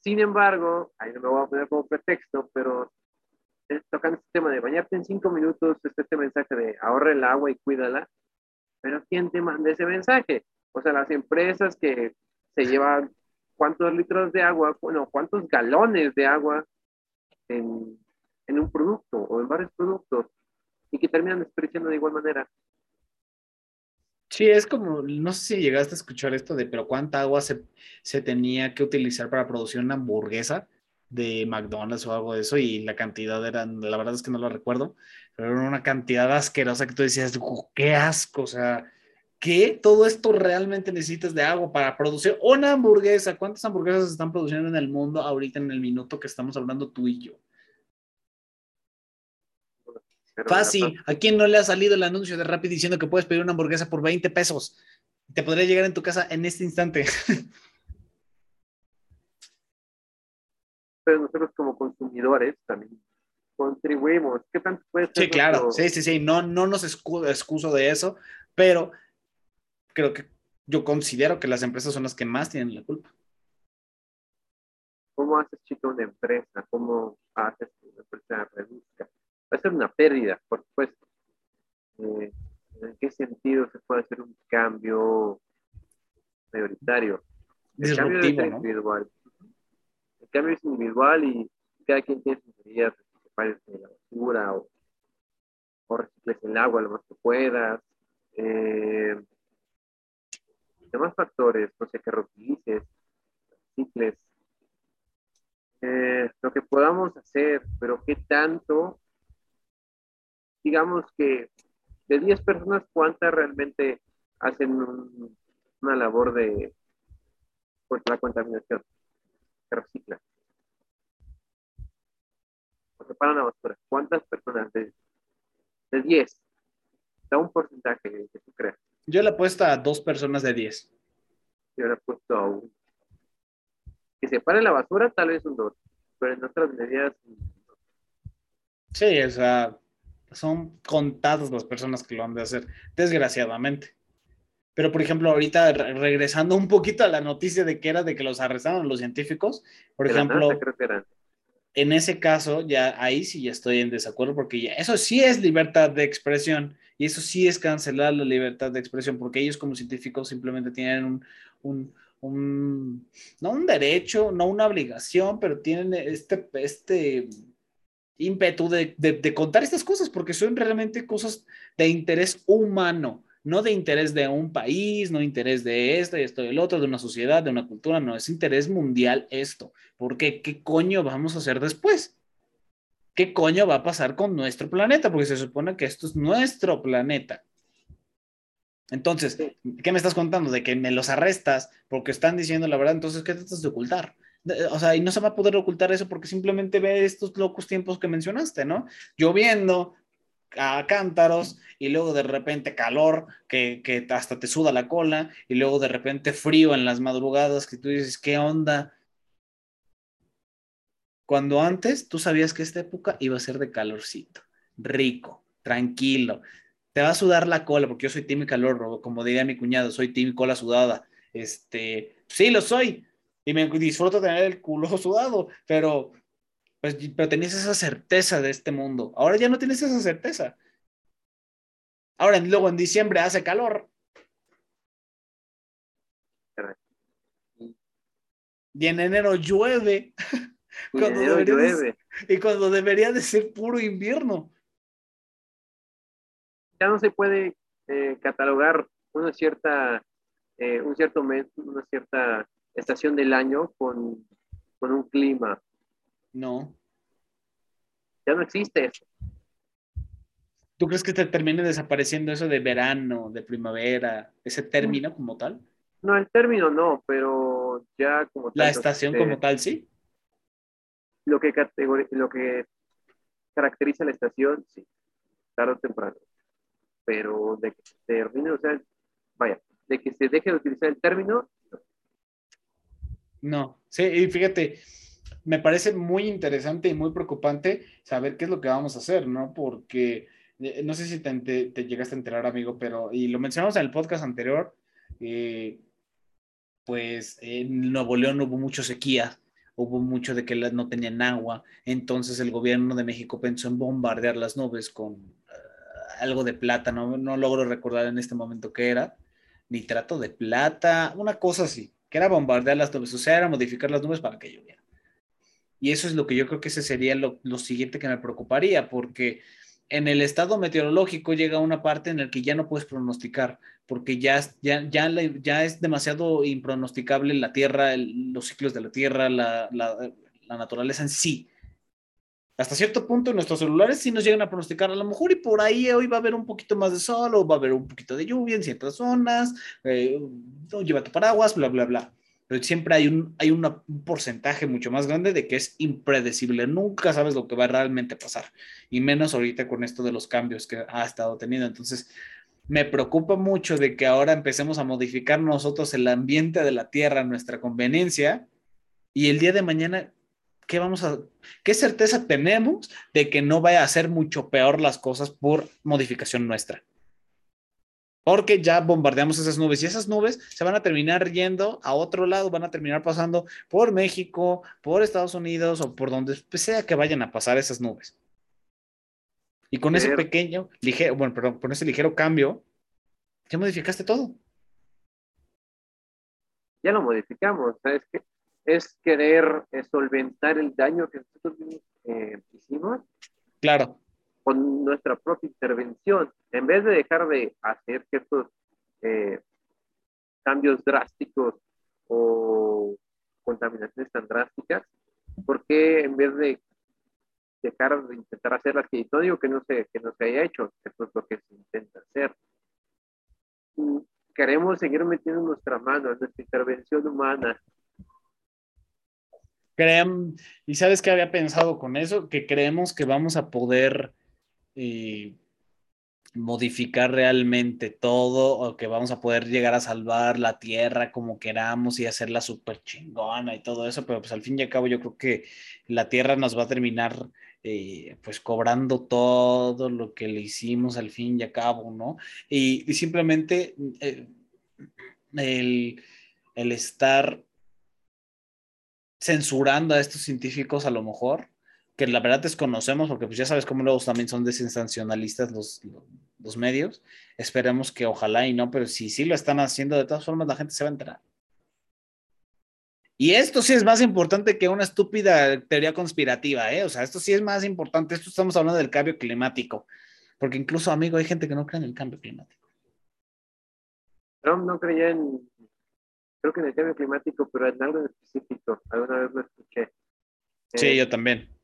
Sin embargo, ahí no me voy a poner como pretexto, pero tocando este tema de bañarte en cinco minutos, este, este mensaje de ahorra el agua y cuídala, pero ¿quién te manda ese mensaje? O sea, las empresas que se llevan cuántos litros de agua, bueno, cuántos galones de agua en, en un producto o en varios productos y que terminan desperdiciando de igual manera. Sí, es como, no sé si llegaste a escuchar esto de, pero cuánta agua se, se, tenía que utilizar para producir una hamburguesa de McDonald's o algo de eso y la cantidad era, la verdad es que no lo recuerdo, pero era una cantidad asquerosa que tú decías, qué asco, o sea, ¿qué? Todo esto realmente necesitas de agua para producir una hamburguesa. ¿Cuántas hamburguesas se están produciendo en el mundo ahorita en el minuto que estamos hablando tú y yo? Fácil. ¿A quién no le ha salido el anuncio de Rappi diciendo que puedes pedir una hamburguesa por 20 pesos? Te podría llegar en tu casa en este instante. Pero nosotros como consumidores también contribuimos. ¿Qué tanto puede ser? Sí, claro. Sí, sí, sí. No, no nos excuso de eso, pero creo que yo considero que las empresas son las que más tienen la culpa. ¿Cómo haces, chico, una empresa? ¿Cómo haces que una empresa reduzca? Va a ser una pérdida, por supuesto. Eh, ¿En qué sentido se puede hacer un cambio mayoritario? El cambio es individual. El cambio es individual y cada quien tiene sus medidas de la basura o, o recicles el agua lo más que puedas. Eh, demás factores, no sé, qué reutilices, recicles, eh, lo que podamos hacer, pero qué tanto, digamos que de 10 personas, ¿cuántas realmente hacen una labor de pues, la contaminación? Que reciclan. O separan la basura. ¿Cuántas personas de, de 10? Da un porcentaje que tú creas. Yo le apuesto a dos personas de 10. Yo le apuesto a uno. Que separe la basura, tal vez un dos. Pero en otras medidas. Sí, o sea, son contadas las personas que lo han de hacer, desgraciadamente. Pero, por ejemplo, ahorita regresando un poquito a la noticia de que era de que los arrestaron los científicos, por ejemplo, en ese caso, ya ahí sí ya estoy en desacuerdo porque ya, eso sí es libertad de expresión y eso sí es cancelar la libertad de expresión porque ellos como científicos simplemente tienen un, un, no un derecho, no una obligación, pero tienen este, este ímpetu de, de, contar estas cosas, porque son realmente cosas de interés humano, no de interés de un país, no interés de esto y esto y el otro, de una sociedad, de una cultura, no, es interés mundial esto. Porque, ¿qué coño vamos a hacer después? ¿Qué coño va a pasar con nuestro planeta? Porque se supone que esto es nuestro planeta. Entonces, ¿qué me estás contando? De que me los arrestas porque están diciendo la verdad, entonces, ¿qué tratas de ocultar? o sea, y no se va a poder ocultar eso porque simplemente ve estos locos tiempos que mencionaste, ¿no? Lloviendo a cántaros y luego de repente calor que, que hasta te suda la cola y luego de repente frío en las madrugadas que tú dices, ¿qué onda? Cuando antes tú sabías que esta época iba a ser de calorcito, rico, tranquilo. Te va a sudar la cola, porque yo soy team calor, como diría mi cuñado, soy team cola sudada. Este, sí, lo soy, y me disfruto tener el culo <laughs> sudado, pero, pues, pero tenías esa certeza de este mundo. Ahora ya no tienes esa certeza. Ahora, luego en diciembre hace calor. Y en enero llueve. <laughs> cuando llueve. y cuando debería de ser puro invierno. Ya no se puede eh, catalogar una cierta, eh, un cierto mes, una cierta estación del año con, con un clima. No. Ya no existe eso. ¿Tú crees que te termine desapareciendo eso de verano, de primavera, ese término como tal? No, el término no, pero ya como tal. La estación como tal, sí. Lo que, lo que caracteriza la estación, sí, tarde o temprano. Pero de que se termine, o sea, vaya, de que se deje de utilizar el término, no, sí, y fíjate, me parece muy interesante y muy preocupante saber qué es lo que vamos a hacer, ¿no? Porque eh, no sé si te, llegaste a enterar, amigo, pero, y lo mencionamos en el podcast anterior, eh, pues en Nuevo León hubo mucho sequía, hubo mucho de que no tenían agua, entonces el gobierno de México pensó en bombardear las nubes con eh, algo de plata, no, no logro recordar en este momento qué era, nitrato de plata, una cosa así que era bombardear las nubes, o sea, era modificar las nubes para que lloviera. Y eso es lo que yo creo que ese sería lo, siguiente que me preocuparía, porque en el estado meteorológico llega una parte en la que ya no puedes pronosticar, porque ya, ya, ya, ya es demasiado impronosticable la Tierra, los ciclos de la Tierra, la, la, la, naturaleza en sí. Hasta cierto punto nuestros celulares sí nos llegan a pronosticar a lo mejor y por ahí hoy va a haber un poquito más de sol o va a haber un poquito de lluvia en ciertas zonas, eh, lleva tu paraguas, bla, bla, bla. pero siempre hay un, hay un porcentaje mucho más grande de que es impredecible. Nunca sabes lo que va a realmente pasar, y menos ahorita con esto de los cambios que ha estado teniendo. Entonces, me preocupa mucho de que ahora empecemos a modificar nosotros el ambiente de la Tierra a nuestra conveniencia y el día de mañana, ¿qué vamos a, qué certeza tenemos de que no vaya a ser mucho peor las cosas por modificación nuestra? Porque ya bombardeamos esas nubes y esas nubes se van a terminar yendo a otro lado, van a terminar pasando por México, por Estados Unidos o por donde sea que vayan a pasar esas nubes. Y con ese pequeño, ligero, bueno, perdón, con ese ligero cambio, ya modificaste todo. Ya lo modificamos, ¿sabes qué? Es querer eh, solventar el daño que nosotros eh, hicimos. Claro. Con nuestra propia intervención. En vez de dejar de hacer ciertos eh, cambios drásticos o contaminaciones tan drásticas, ¿por qué en vez de dejar de intentar hacer las que no digo que no se, que no se haya hecho, eso es lo que se intenta hacer. queremos seguir metiendo nuestra mano en nuestra intervención humana. Creem, y sabes qué había pensado con eso, que creemos que vamos a poder eh, modificar realmente todo o que vamos a poder llegar a salvar la tierra como queramos y hacerla súper chingona y todo eso, pero pues al fin y al cabo yo creo que la tierra nos va a terminar eh, pues cobrando todo lo que le hicimos al fin y al cabo, ¿no? Y, simplemente eh, el, el estar censurando a estos científicos a lo mejor, que la verdad desconocemos, porque pues ya sabes cómo luego también son desensacionalistas los, los medios, esperemos que ojalá y no, pero si sí lo están haciendo, de todas formas la gente se va a enterar. Y esto sí es más importante que una estúpida teoría conspirativa, ¿eh? O sea, esto sí es más importante. Esto estamos hablando del cambio climático. Porque incluso, amigo, hay gente que no cree en el cambio climático. Trump no creía en, creo que en el cambio climático, pero en algo específico. Alguna vez lo escuché. Sí, yo también.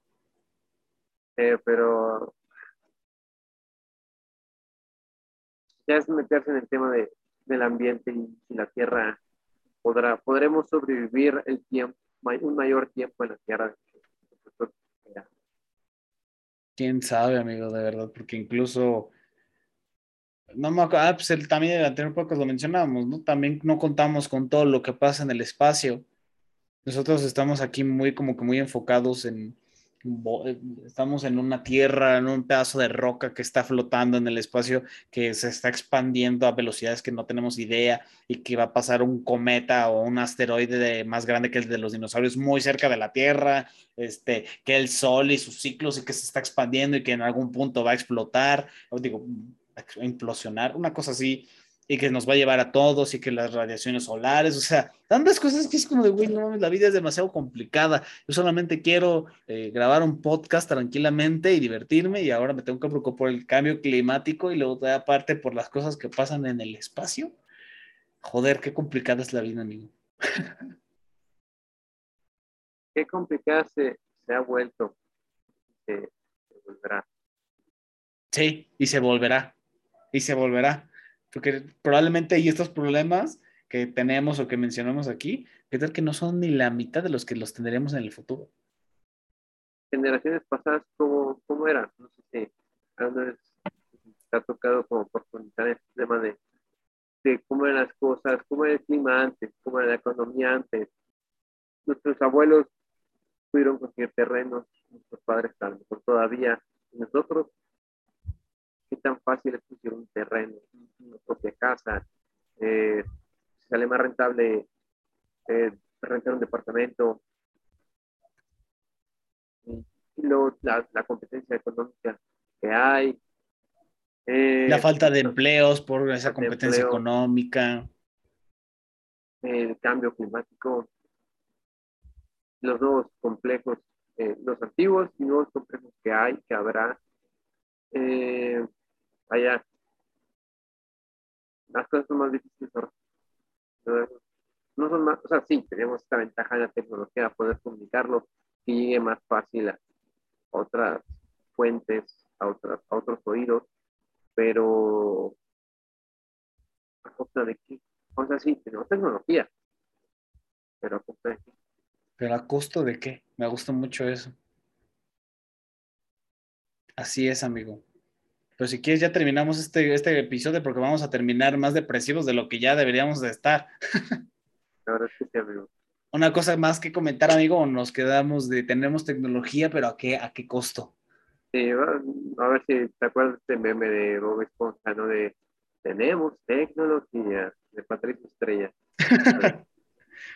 Eh, pero ya es meterse en el tema de, del ambiente y la tierra podrá, podremos sobrevivir el tiempo, un mayor tiempo en la Tierra. Quién sabe, amigo, de verdad, porque incluso no me acuerdo, ah, pues el, también en el anterior podcast lo mencionábamos, ¿no? También no contamos con todo lo que pasa en el espacio. Nosotros estamos aquí muy, como que muy enfocados en, estamos en una tierra, en un pedazo de roca que está flotando en el espacio, que se está expandiendo a velocidades que no tenemos idea y que va a pasar un cometa o un asteroide más grande que el de los dinosaurios muy cerca de la Tierra, este, que el Sol y sus ciclos y que se está expandiendo y que en algún punto va a explotar, digo, implosionar, una cosa así y que nos va a llevar a todos y que las radiaciones solares, o sea, tantas cosas que es como de, güey, no la vida es demasiado complicada. Yo solamente quiero eh, grabar un podcast tranquilamente y divertirme y ahora me tengo que preocupar por el cambio climático y luego aparte por las cosas que pasan en el espacio. Joder, qué complicada es la vida, amigo. <laughs> qué complicada se, ha vuelto. se volverá. Sí, y se volverá. Y se volverá porque probablemente hay estos problemas que tenemos o que mencionamos aquí, que tal que no son ni la mitad de los que los tendremos en el futuro. Generaciones pasadas, ¿cómo, cómo era? No sé si vez te ha tocado como profundizar el tema de, de cómo eran las cosas, cómo era el clima antes, cómo era la economía antes. Nuestros abuelos pudieron conseguir terrenos, nuestros padres a todavía, nosotros qué tan fácil es conseguir un terreno, una propia casa, eh, sale más rentable eh, rentar un departamento, y luego la, competencia económica que hay. Eh, la falta de empleos por esa competencia económica. El cambio climático, los nuevos complejos, los antiguos y nuevos complejos que hay, que habrá. Eh, allá. Las cosas son más difíciles No son más, o sea, sí, tenemos esta ventaja de la tecnología, poder comunicarlo, que llegue más fácil a otras fuentes, a, otras, a otros oídos, pero a costa de qué? O sea, sí, tenemos tecnología, pero a costo de qué. Pero a costo de qué? Me gusta mucho eso. Así es, amigo. Pero si quieres, ya terminamos este, este episodio porque vamos a terminar más depresivos de lo que ya deberíamos de estar. La verdad es que sí, amigo. Una cosa más que comentar, amigo, nos quedamos de tenemos tecnología, pero ¿a qué, a qué costo? Sí, a ver si te acuerdas de este meme de Bob Esponja, ¿no? De tenemos tecnología de Patricio Estrella. <laughs>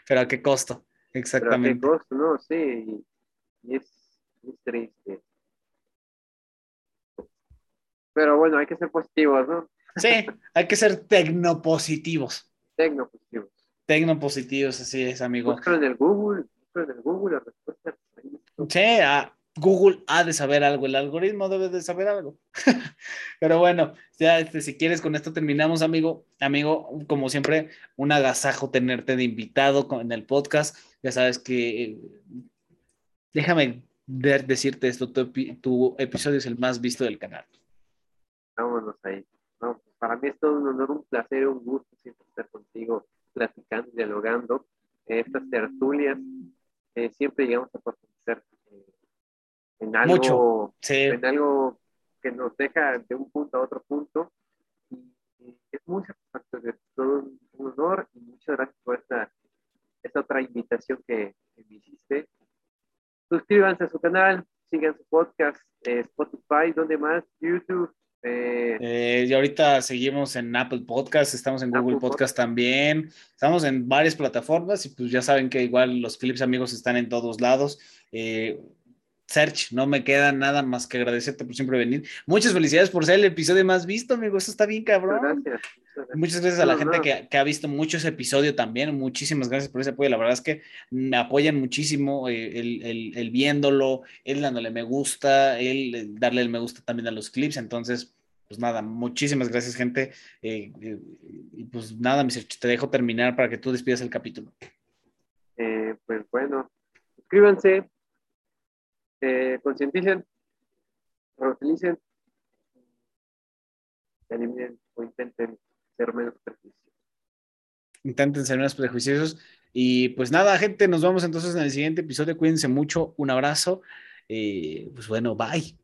pero ¿a qué costo? Exactamente. Pero ¿a qué costo? No, sí, y, es, es triste. Pero bueno, hay que ser positivos, ¿no? Sí, hay que ser tecnopositivos. Tecnopositivos. Tecnopositivos, así es, amigo. Búscalo en el Google, búscalo en el Google, la respuesta. Sí, a Google ha de saber algo, el algoritmo debe de saber algo. <laughs> Pero bueno, ya este, si quieres, con esto terminamos, amigo. Amigo, como siempre, un agasajo tenerte de invitado en el podcast. Ya sabes que, eh, déjame decirte esto, tu, tu, episodio es el más visto del canal. Vámonos ahí. para mí es todo un honor, un placer, un gusto siempre estar contigo, platicando, dialogando. Estas tertulias eh, siempre llegamos a profundizar en algo, en algo que nos deja de un punto a otro punto. Y, es muy satisfactorio, es todo un, honor y muchas gracias por esta, esta otra invitación que, me hiciste. Suscríbanse a su canal, sigan su podcast, eh, Spotify, donde más? YouTube. Eh, eh, y ahorita seguimos en Apple Podcast, estamos en Google Podcast, también, estamos en varias plataformas y pues ya saben que igual los clips amigos están en todos lados. Eh, Search, no me queda nada más que agradecerte por siempre venir. Muchas felicidades por ser el episodio más visto, amigo. Eso está bien, cabrón. Muchas gracias a la gente Que, ha visto mucho ese episodio también. Muchísimas gracias por ese apoyo. La verdad es que me apoyan muchísimo eh, el, viéndolo, el dándole me gusta, el darle el me gusta también a los clips. Entonces, pues nada, muchísimas gracias, gente. Eh, eh, y pues nada, te dejo terminar para que tú despidas el capítulo. pues bueno, suscríbanse, eh, concienticen, reutilicen, eliminen o intenten ser menos prejuiciosos. Intenten ser menos prejuiciosos. Y pues nada, gente, nos vemos entonces en el siguiente episodio. Cuídense mucho. Un abrazo. pues bueno, bye.